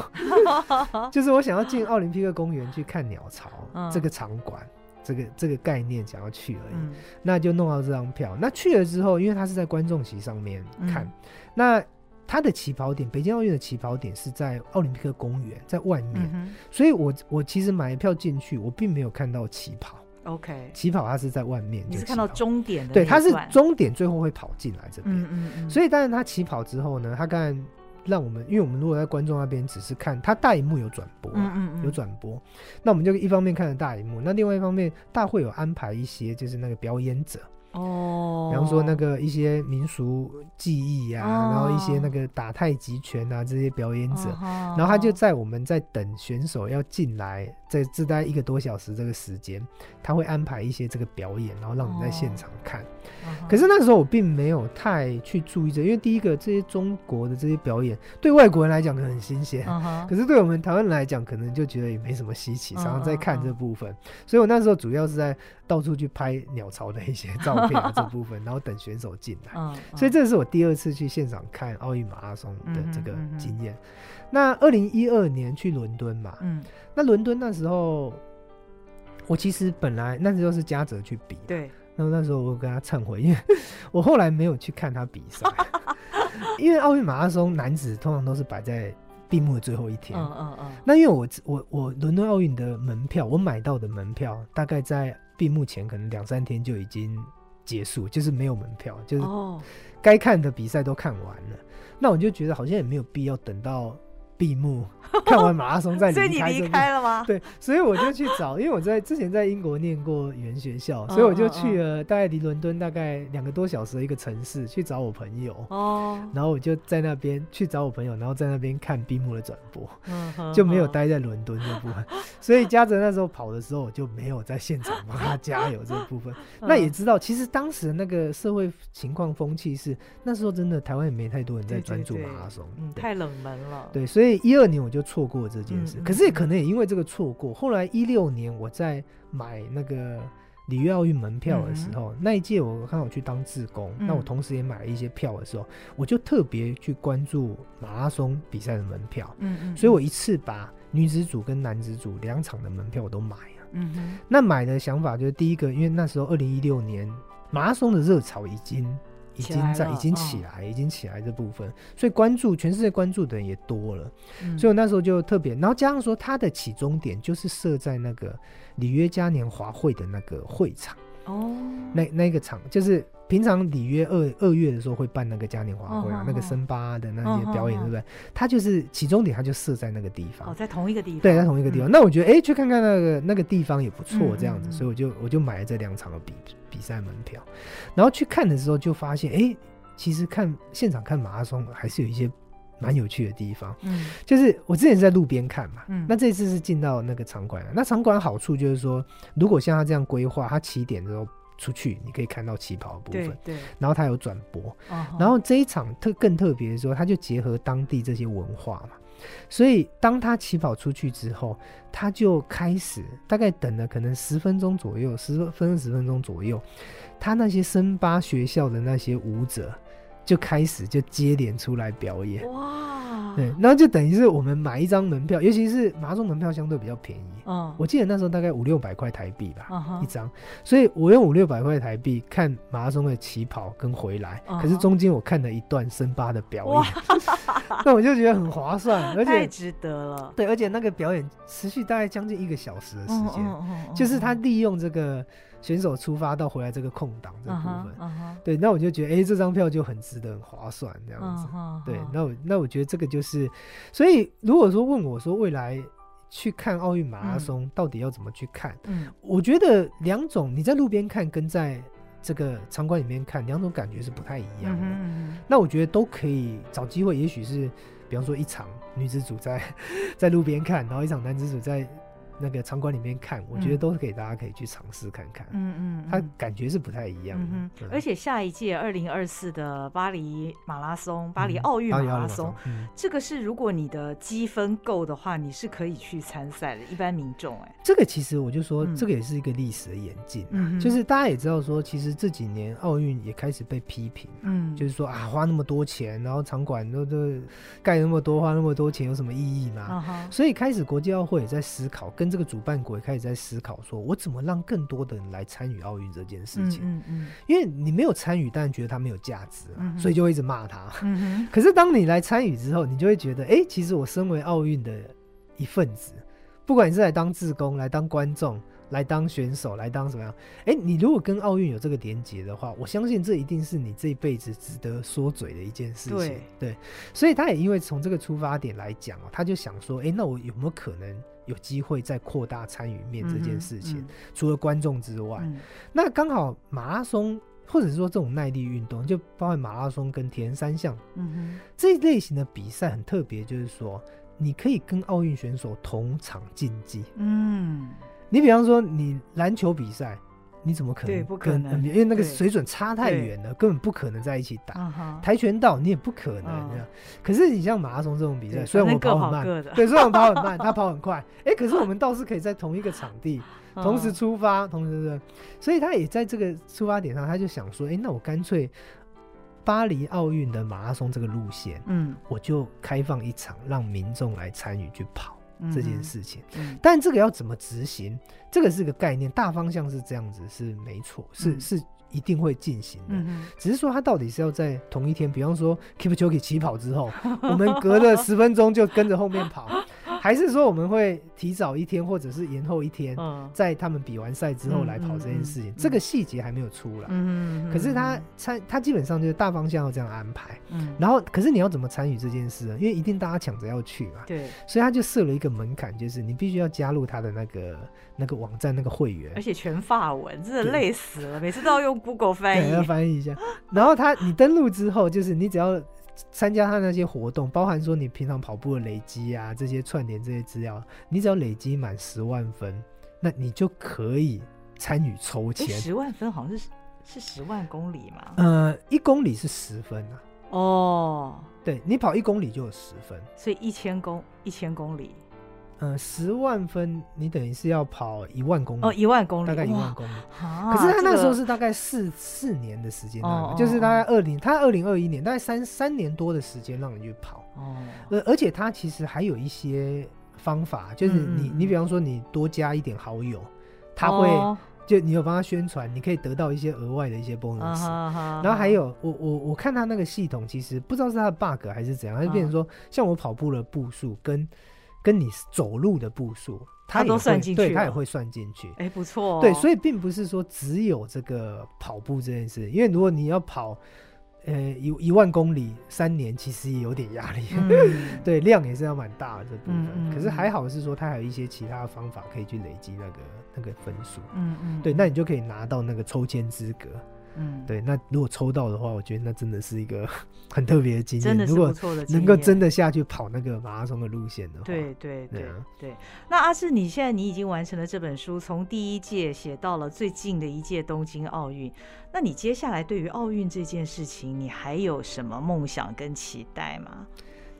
[laughs] 就是我想要进奥林匹克公园去看鸟巢这个场馆，uh. 这个这个概念想要去而已。Uh. 那就弄到这张票。那去了之后，因为他是在观众席上面看，uh. 那他的起跑点，北京奥运的起跑点是在奥林匹克公园，在外面，uh. 所以我我其实买票进去，我并没有看到起跑。OK，起跑它是在外面，你是看到终点的，对，它是终点最后会跑进来这边，嗯嗯嗯。所以但是他起跑之后呢，他刚才让我们，因为我们如果在观众那边只是看，他大荧幕有转播，嗯嗯嗯，有转播，那我们就一方面看着大荧幕，那另外一方面大会有安排一些就是那个表演者。哦，比方说那个一些民俗技艺啊，然后一些那个打太极拳啊这些表演者，然后他就在我们在等选手要进来，在自待一个多小时这个时间，他会安排一些这个表演，然后让你在现场看。可是那时候我并没有太去注意这，因为第一个这些中国的这些表演对外国人来讲可能很新鲜，可是对我们台湾人来讲可能就觉得也没什么稀奇，常常在看这部分，所以我那时候主要是在到处去拍鸟巢的一些照片。这 [laughs] 部分，然后等选手进来，所以这是我第二次去现场看奥运马拉松的这个经验。嗯嗯嗯、那二零一二年去伦敦嘛，嗯，那伦敦那时候，我其实本来那时候是嘉泽去比，对，然后那时候我跟他忏悔，因为 [laughs] 我后来没有去看他比赛，[laughs] 因为奥运马拉松男子通常都是摆在闭幕的最后一天，嗯嗯嗯，那因为我我我伦敦奥运的门票，我买到的门票大概在闭幕前可能两三天就已经。结束，就是没有门票，就是该看的比赛都看完了。那我就觉得好像也没有必要等到。闭幕，[laughs] 看完马拉松再离开。[laughs] 所以你离开了吗？对，所以我就去找，[laughs] 因为我在之前在英国念过语言学校，所以我就去了大概离伦敦大概两个多小时的一个城市去找我朋友。哦。然后我就在那边去找我朋友，然后在那边看闭幕的转播，就没有待在伦敦这部分。所以嘉泽那时候跑的时候，我就没有在现场帮他加油这部分。那也知道，其实当时的那个社会情况风气是，那时候真的台湾也没太多人在专注马拉松，嗯，太冷门了。对，所以。所以一二年我就错过这件事，嗯、可是也可能也因为这个错过，后来一六年我在买那个里约奥运门票的时候，嗯、那一届我看我去当志工，嗯、那我同时也买了一些票的时候，我就特别去关注马拉松比赛的门票，嗯嗯，所以我一次把女子组跟男子组两场的门票我都买了，嗯哼，那买的想法就是第一个，因为那时候二零一六年马拉松的热潮已经。已经在，已经起来，已经起来这部分，所以关注全世界关注的人也多了，所以我那时候就特别，然后加上说它的起终点就是设在那个里约嘉年华会的那个会场哦，那那个场就是。平常里约二二月的时候会办那个嘉年华会啊，那个森巴的那些表演，对不对？它就是起终点，它就设在那个地方。哦，在同一个地方。对，在同一个地方。那我觉得，哎，去看看那个那个地方也不错，这样子，所以我就我就买了这两场的比比赛门票。然后去看的时候，就发现，哎，其实看现场看马拉松还是有一些蛮有趣的地方。嗯，就是我之前是在路边看嘛，嗯，那这次是进到那个场馆了。那场馆好处就是说，如果像他这样规划，他起点的时候。出去你可以看到起跑的部分，对，对，然后它有转播，uh. 然后这一场特更特别的时候，它就结合当地这些文化嘛，所以当他起跑出去之后，他就开始大概等了可能十分钟左右，十分十分钟左右，他那些森巴学校的那些舞者就开始就接连出来表演，哇。对，然后就等于是我们买一张门票，尤其是马拉松门票相对比较便宜。嗯，我记得那时候大概五六百块台币吧，嗯、一张。所以我用五六百块台币看马拉松的起跑跟回来，嗯、可是中间我看了一段森巴的表演，[laughs] 那我就觉得很划算，而且太值得了。对，而且那个表演持续大概将近一个小时的时间，就是他利用这个。选手出发到回来这个空档这部分，uh huh, uh huh. 对，那我就觉得，哎、欸，这张票就很值得，很划算这样子。Uh huh, uh huh. 对，那我那我觉得这个就是，所以如果说问我说未来去看奥运马拉松到底要怎么去看，嗯，我觉得两种你在路边看跟在这个场馆里面看两种感觉是不太一样的。Uh. 那我觉得都可以找机会，也许是比方说一场女子组在 [laughs] 在路边看，然后一场男子组在。那个场馆里面看，我觉得都是给大家可以去尝试看看。嗯嗯，它感觉是不太一样的。嗯嗯。而且下一届二零二四的巴黎马拉松、巴黎奥运马拉松，这个是如果你的积分够的话，你是可以去参赛的。一般民众，哎，这个其实我就说，这个也是一个历史的演进。嗯。就是大家也知道说，其实这几年奥运也开始被批评。嗯。就是说啊，花那么多钱，然后场馆都都盖那么多，花那么多钱有什么意义吗？所以开始国际奥会也在思考跟。这个主办国也开始在思考，说我怎么让更多的人来参与奥运这件事情。嗯嗯，因为你没有参与，但觉得他没有价值，所以就会一直骂他。[laughs] 可是当你来参与之后，你就会觉得，哎，其实我身为奥运的一份子，不管你是来当志工、来当观众、来当选手、来当什么样，哎，你如果跟奥运有这个连结的话，我相信这一定是你这一辈子值得说嘴的一件事情。对，对，所以他也因为从这个出发点来讲，他就想说，哎，那我有没有可能？有机会再扩大参与面这件事情，嗯嗯、除了观众之外，嗯、那刚好马拉松或者是说这种耐力运动，就包括马拉松跟田三项，这一类型的比赛很特别，就是说你可以跟奥运选手同场竞技。嗯，你比方说你篮球比赛。你怎么可能？对，不可能，因为那个水准差太远了，根本不可能在一起打。跆拳道你也不可能。可是你像马拉松这种比赛，虽然我跑很慢，对，虽然我跑很 [laughs] 慢，他跑很快，哎，可是我们倒是可以在同一个场地同时出发，同时对。所以他也在这个出发点上，他就想说，哎，那我干脆巴黎奥运的马拉松这个路线，嗯，我就开放一场，让民众来参与去跑。这件事情，嗯、但这个要怎么执行？这个是个概念，大方向是这样子，是没错，是、嗯、是一定会进行的。嗯、只是说他到底是要在同一天，比方说 Kipchoge 起跑之后，[laughs] 我们隔了十分钟就跟着后面跑，[laughs] 还是说我们会提早一天，或者是延后一天，嗯，在他们比完赛之后来跑这件事情？这个细节还没有出来。嗯，可是他参，他基本上就是大方向要这样安排。嗯，然后可是你要怎么参与这件事呢？因为一定大家抢着要去嘛。对，所以他就设了一个门槛，就是你必须要加入他的那个那个网站那个会员，而且全法文，真的累死了，每次都要用 Google 翻译，[laughs] 要翻译一下。然后他你登录之后，就是你只要。参加他那些活动，包含说你平常跑步的累积啊，这些串联这些资料，你只要累积满十万分，那你就可以参与抽签。十万分好像是是十万公里嘛？呃，一公里是十分啊。哦，对，你跑一公里就有十分，所以一千公一千公里。呃，十万分，你等于是要跑一万公里哦，一万公里，大概一万公里。可是他那时候是大概四四年的时间，就是大概二零，他二零二一年，大概三三年多的时间让你去跑。哦，而而且他其实还有一些方法，就是你你比方说你多加一点好友，他会就你有帮他宣传，你可以得到一些额外的一些 bonus。然后还有我我我看他那个系统，其实不知道是他的 bug 还是怎样，他就变成说，像我跑步的步数跟。跟你走路的步数，他都算进去，对，他也会算进去。哎，不错哦。对，所以并不是说只有这个跑步这件事，因为如果你要跑，呃，一一万公里三年，其实也有点压力。嗯、[laughs] 对，量也是要蛮大的这部分。嗯、可是还好是说，他还有一些其他的方法可以去累积那个那个分数。嗯嗯。对，那你就可以拿到那个抽签资格。嗯，对，那如果抽到的话，我觉得那真的是一个 [laughs] 很特别的经验。真的是不错的能够真的下去跑那个马拉松的路线的话，对对对对。那阿志，你现在你已经完成了这本书，从第一届写到了最近的一届东京奥运。那你接下来对于奥运这件事情，你还有什么梦想跟期待吗？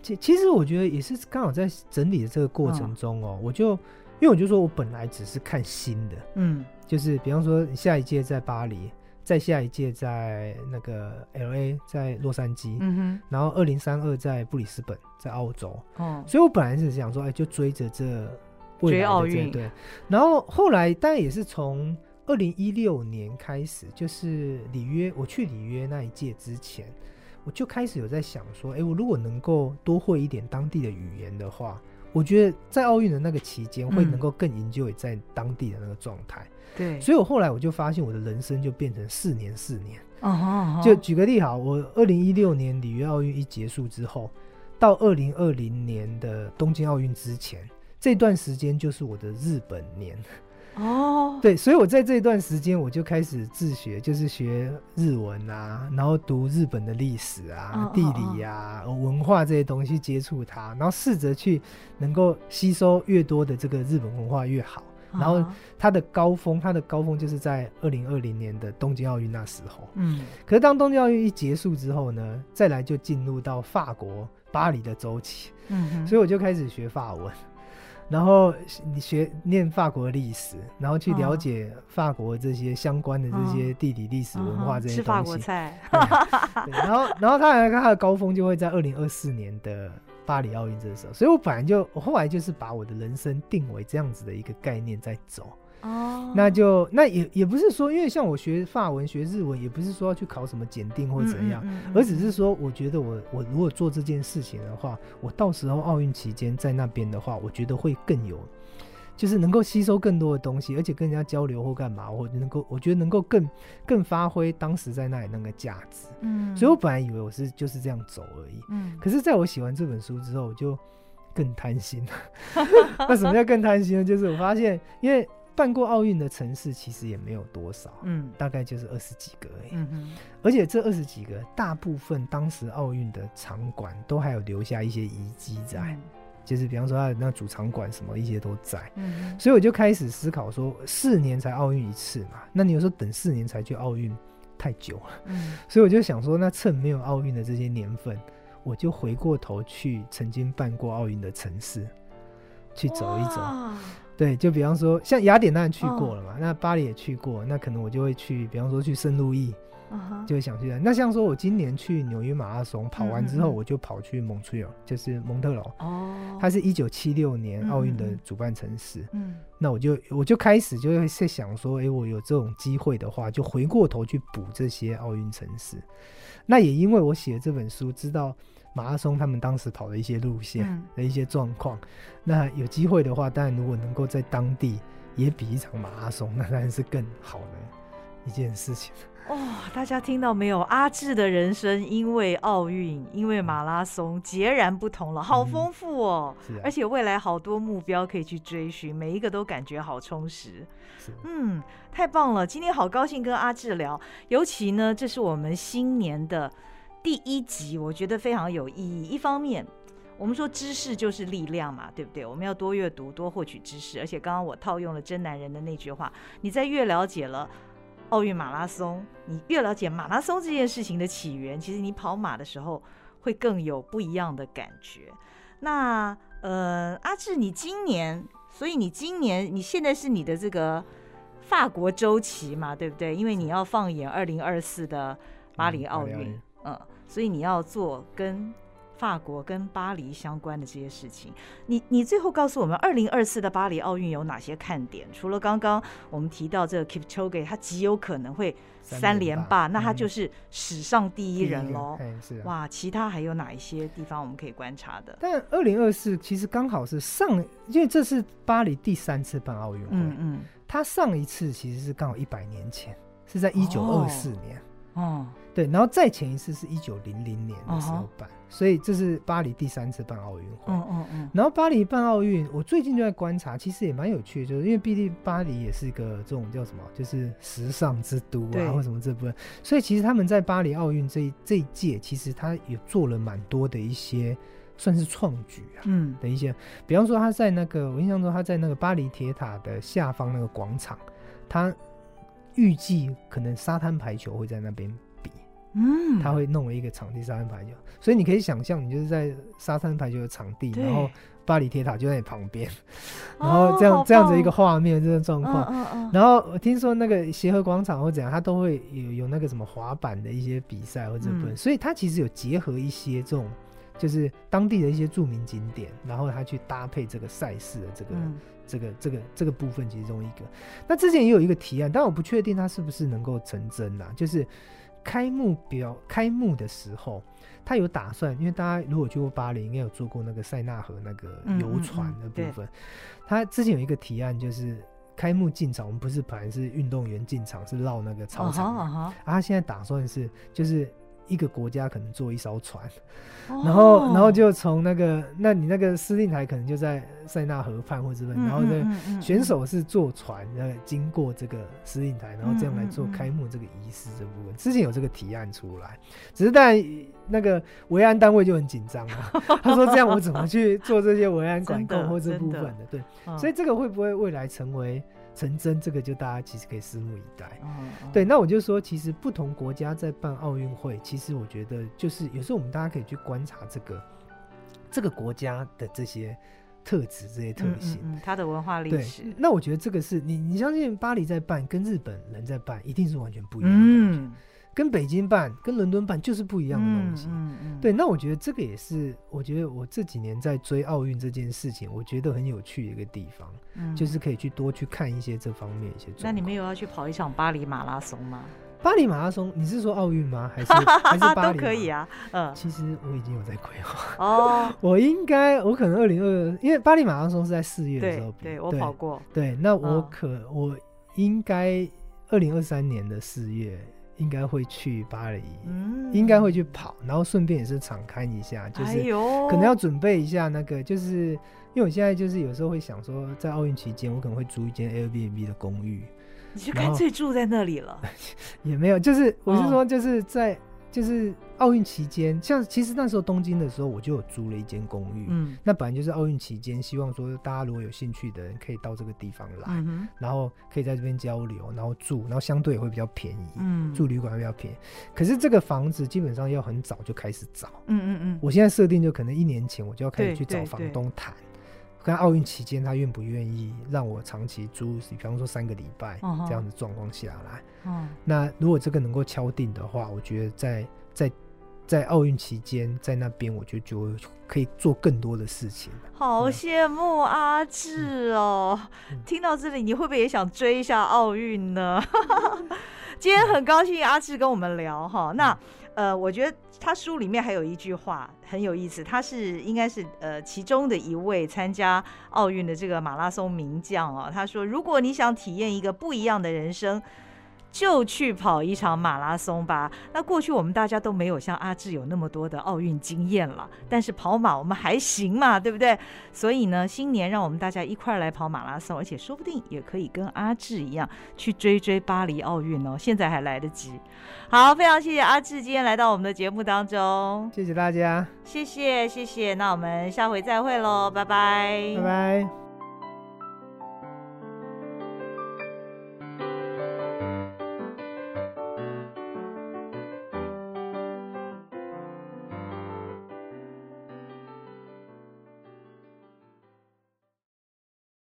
其其实我觉得也是刚好在整理的这个过程中哦，我就因为我就说我本来只是看新的，嗯，就是比方说下一届在巴黎。再下一届在那个 L A，在洛杉矶，嗯哼，然后二零三二在布里斯本，在澳洲，哦，所以我本来是想说，哎，就追着这未来的这对，然后后来当然也是从二零一六年开始，就是里约，我去里约那一届之前，我就开始有在想说，哎，我如果能够多会一点当地的语言的话，我觉得在奥运的那个期间会能够更 enjoy 在当地的那个状态。嗯对，所以我后来我就发现我的人生就变成四年四年。Uh uh huh. 就举个例好，我二零一六年里约奥运一结束之后，到二零二零年的东京奥运之前，这段时间就是我的日本年。哦，oh. 对，所以我在这段时间我就开始自学，就是学日文啊，然后读日本的历史啊、地理啊、文化这些东西，接触它，然后试着去能够吸收越多的这个日本文化越好。然后它的高峰，它的高峰就是在二零二零年的东京奥运那时候。嗯，可是当东京奥运一结束之后呢，再来就进入到法国巴黎的周期。嗯，所以我就开始学法文，然后你学念法国的历史，然后去了解法国这些相关的这些地理、历史、文化这些东西。吃法国菜。[laughs] 然后，然后他还他的高峰就会在二零二四年的。巴黎奥运这时候，所以我本来就我后来就是把我的人生定为这样子的一个概念在走哦，那就那也也不是说，因为像我学法文学日文，也不是说要去考什么检定或怎样，嗯嗯嗯嗯，而只是说我觉得我我如果做这件事情的话，我到时候奥运期间在那边的话，我觉得会更有。就是能够吸收更多的东西，而且跟人家交流或干嘛，我能够，我觉得能够更更发挥当时在那里那个价值。嗯，所以我本来以为我是就是这样走而已。嗯，可是在我写完这本书之后，我就更贪心了。[laughs] 那什么叫更贪心呢？就是我发现，因为办过奥运的城市其实也没有多少，嗯，大概就是二十几个而已。嗯，而且这二十几个，大部分当时奥运的场馆都还有留下一些遗迹在。嗯。就是比方说他的那主场馆什么一些都在，嗯，所以我就开始思考说，四年才奥运一次嘛，那你有时候等四年才去奥运太久了，嗯，所以我就想说，那趁没有奥运的这些年份，我就回过头去曾经办过奥运的城市去走一走，哇对，就比方说像雅典当然去过了嘛，哦，那巴黎也去过，那可能我就会去，比方说去圣路易。就会想去的。那像说，我今年去纽约马拉松跑完之后，我就跑去蒙特尔，就是蒙特娄。哦，它是一九七六年奥运的主办城市。嗯，那我就我就开始就会在想说，哎，我有这种机会的话，就回过头去补这些奥运城市。那也因为我写了这本书，知道马拉松他们当时跑的一些路线的一些状况。嗯、那有机会的话，当然如果能够在当地也比一场马拉松，那当然是更好的一件事情。哦，大家听到没有？阿志的人生因为奥运、因为马拉松截然不同了，好丰富哦！嗯啊、而且未来好多目标可以去追寻，每一个都感觉好充实。是嗯，太棒了！今天好高兴跟阿志聊，尤其呢，这是我们新年的第一集，我觉得非常有意义。一方面，我们说知识就是力量嘛，对不对？我们要多阅读，多获取知识。而且刚刚我套用了真男人的那句话：你在越了解了。奥运马拉松，你越了解马拉松这件事情的起源，其实你跑马的时候会更有不一样的感觉。那呃，阿志，你今年，所以你今年你现在是你的这个法国周期嘛，对不对？因为你要放眼二零二四的巴黎奥运，嗯，嗯，所以你要做跟。法国跟巴黎相关的这些事情，你你最后告诉我们，二零二四的巴黎奥运有哪些看点？除了刚刚我们提到这个 Kipchoge，他极有可能会三连霸，那他就是史上第一人喽。是啊。哇，其他还有哪一些地方我们可以观察的？但二零二四其实刚好是上，因为这是巴黎第三次办奥运会。嗯嗯。他上一次其实是刚好一百年前，是在一九二四年。哦。哦对，然后再前一次是一九零零年的时候办，uh huh. 所以这是巴黎第三次办奥运会。嗯嗯嗯。然后巴黎办奥运，我最近就在观察，其实也蛮有趣的，就是因为毕竟巴黎也是一个这种叫什么，就是时尚之都啊，或什么这部分，所以其实他们在巴黎奥运这一这一届，其实他也做了蛮多的一些算是创举啊，嗯，的一些，比方说他在那个我印象中他在那个巴黎铁塔的下方那个广场，他预计可能沙滩排球会在那边。嗯，他会弄了一个场地沙滩排球，所以你可以想象，你就是在沙滩排球的场地，然后巴黎铁塔就在你旁边，然后这样、哦、这样子一个画面，这个状况。嗯嗯嗯、然后我听说那个协和广场或怎样，它都会有有那个什么滑板的一些比赛或者所以它其实有结合一些这种，就是当地的一些著名景点，然后它去搭配这个赛事的这个、嗯、这个这个这个部分其中一个。那之前也有一个提案，但我不确定它是不是能够成真啊，就是。开幕表开幕的时候，他有打算，因为大家如果去过巴黎，应该有坐过那个塞纳河那个游船的部分。嗯嗯嗯、他之前有一个提案，就是开幕进场，我们不是本来是运动员进场是绕那个操场，啊，啊他现在打算是就是。一个国家可能坐一艘船，然后，然后就从那个，那你那个司令台可能就在塞纳河畔或者什么，然后呢，选手是坐船，呃经过这个司令台，然后这样来做开幕这个仪式这部分。之前有这个提案出来，只是但那个维安单位就很紧张啊，[laughs] 他说这样我怎么去做这些维安管控或这部分的？对，所以这个会不会未来成为？成真，这个就大家其实可以拭目以待。对，那我就说，其实不同国家在办奥运会，其实我觉得就是有时候我们大家可以去观察这个这个国家的这些特质、这些特性，嗯，嗯，嗯，它的文化历史。那我觉得这个是你你相信巴黎在办，跟日本人在办，一定是完全不一样的。嗯。跟北京办、跟伦敦办就是不一样的东西。嗯对，那我觉得这个也是，我觉得我这几年在追奥运这件事情，我觉得很有趣的一个地方，嗯、就是可以去多去看一些这方面一些。那你们有要去跑一场巴黎马拉松吗？巴黎马拉松，你是说奥运吗？还是还是 [laughs] 巴黎？都可以啊。嗯，其实我已经有在规划。哦，[laughs] 我应该，我可能二零二，因为巴黎马拉松是在四月的时候比。对，对，我跑过。对，那我可、嗯、我应该二零二三年的四月。应该会去巴黎，嗯、应该会去跑，然后顺便也是敞开一下，就是可能要准备一下那个，就是因为我现在就是有时候会想说，在奥运期间我可能会租一间 Airbnb 的公寓，你就干脆住在那里了，[laughs] 也没有，就是我是说就是在。哦就是奥运期间，像其实那时候东京的时候，我就有租了一间公寓。嗯，那本来就是奥运期间，希望说大家如果有兴趣的人可以到这个地方来，嗯、然后可以在这边交流，然后住，然后相对也会比较便宜。嗯，住旅馆会比较便宜。可是这个房子基本上要很早就开始找。嗯嗯嗯。我现在设定就可能一年前我就要开始去找房东谈。看奥运期间，他愿不愿意让我长期租，比方说三个礼拜这样子状况下来。哦、那如果这个能够敲定的话，我觉得在在在奥运期间在那边，我就就可以做更多的事情。好羡慕阿志哦！嗯、[laughs] 听到这里，你会不会也想追一下奥运呢？[laughs] 今天很高兴阿志跟我们聊哈。那呃，我觉得他书里面还有一句话很有意思，他是应该是呃其中的一位参加奥运的这个马拉松名将啊。他说：“如果你想体验一个不一样的人生。”就去跑一场马拉松吧。那过去我们大家都没有像阿志有那么多的奥运经验了，但是跑马我们还行嘛，对不对？所以呢，新年让我们大家一块来跑马拉松，而且说不定也可以跟阿志一样去追追巴黎奥运哦，现在还来得及。好，非常谢谢阿志今天来到我们的节目当中，谢谢大家，谢谢谢谢。那我们下回再会喽，拜拜，拜拜。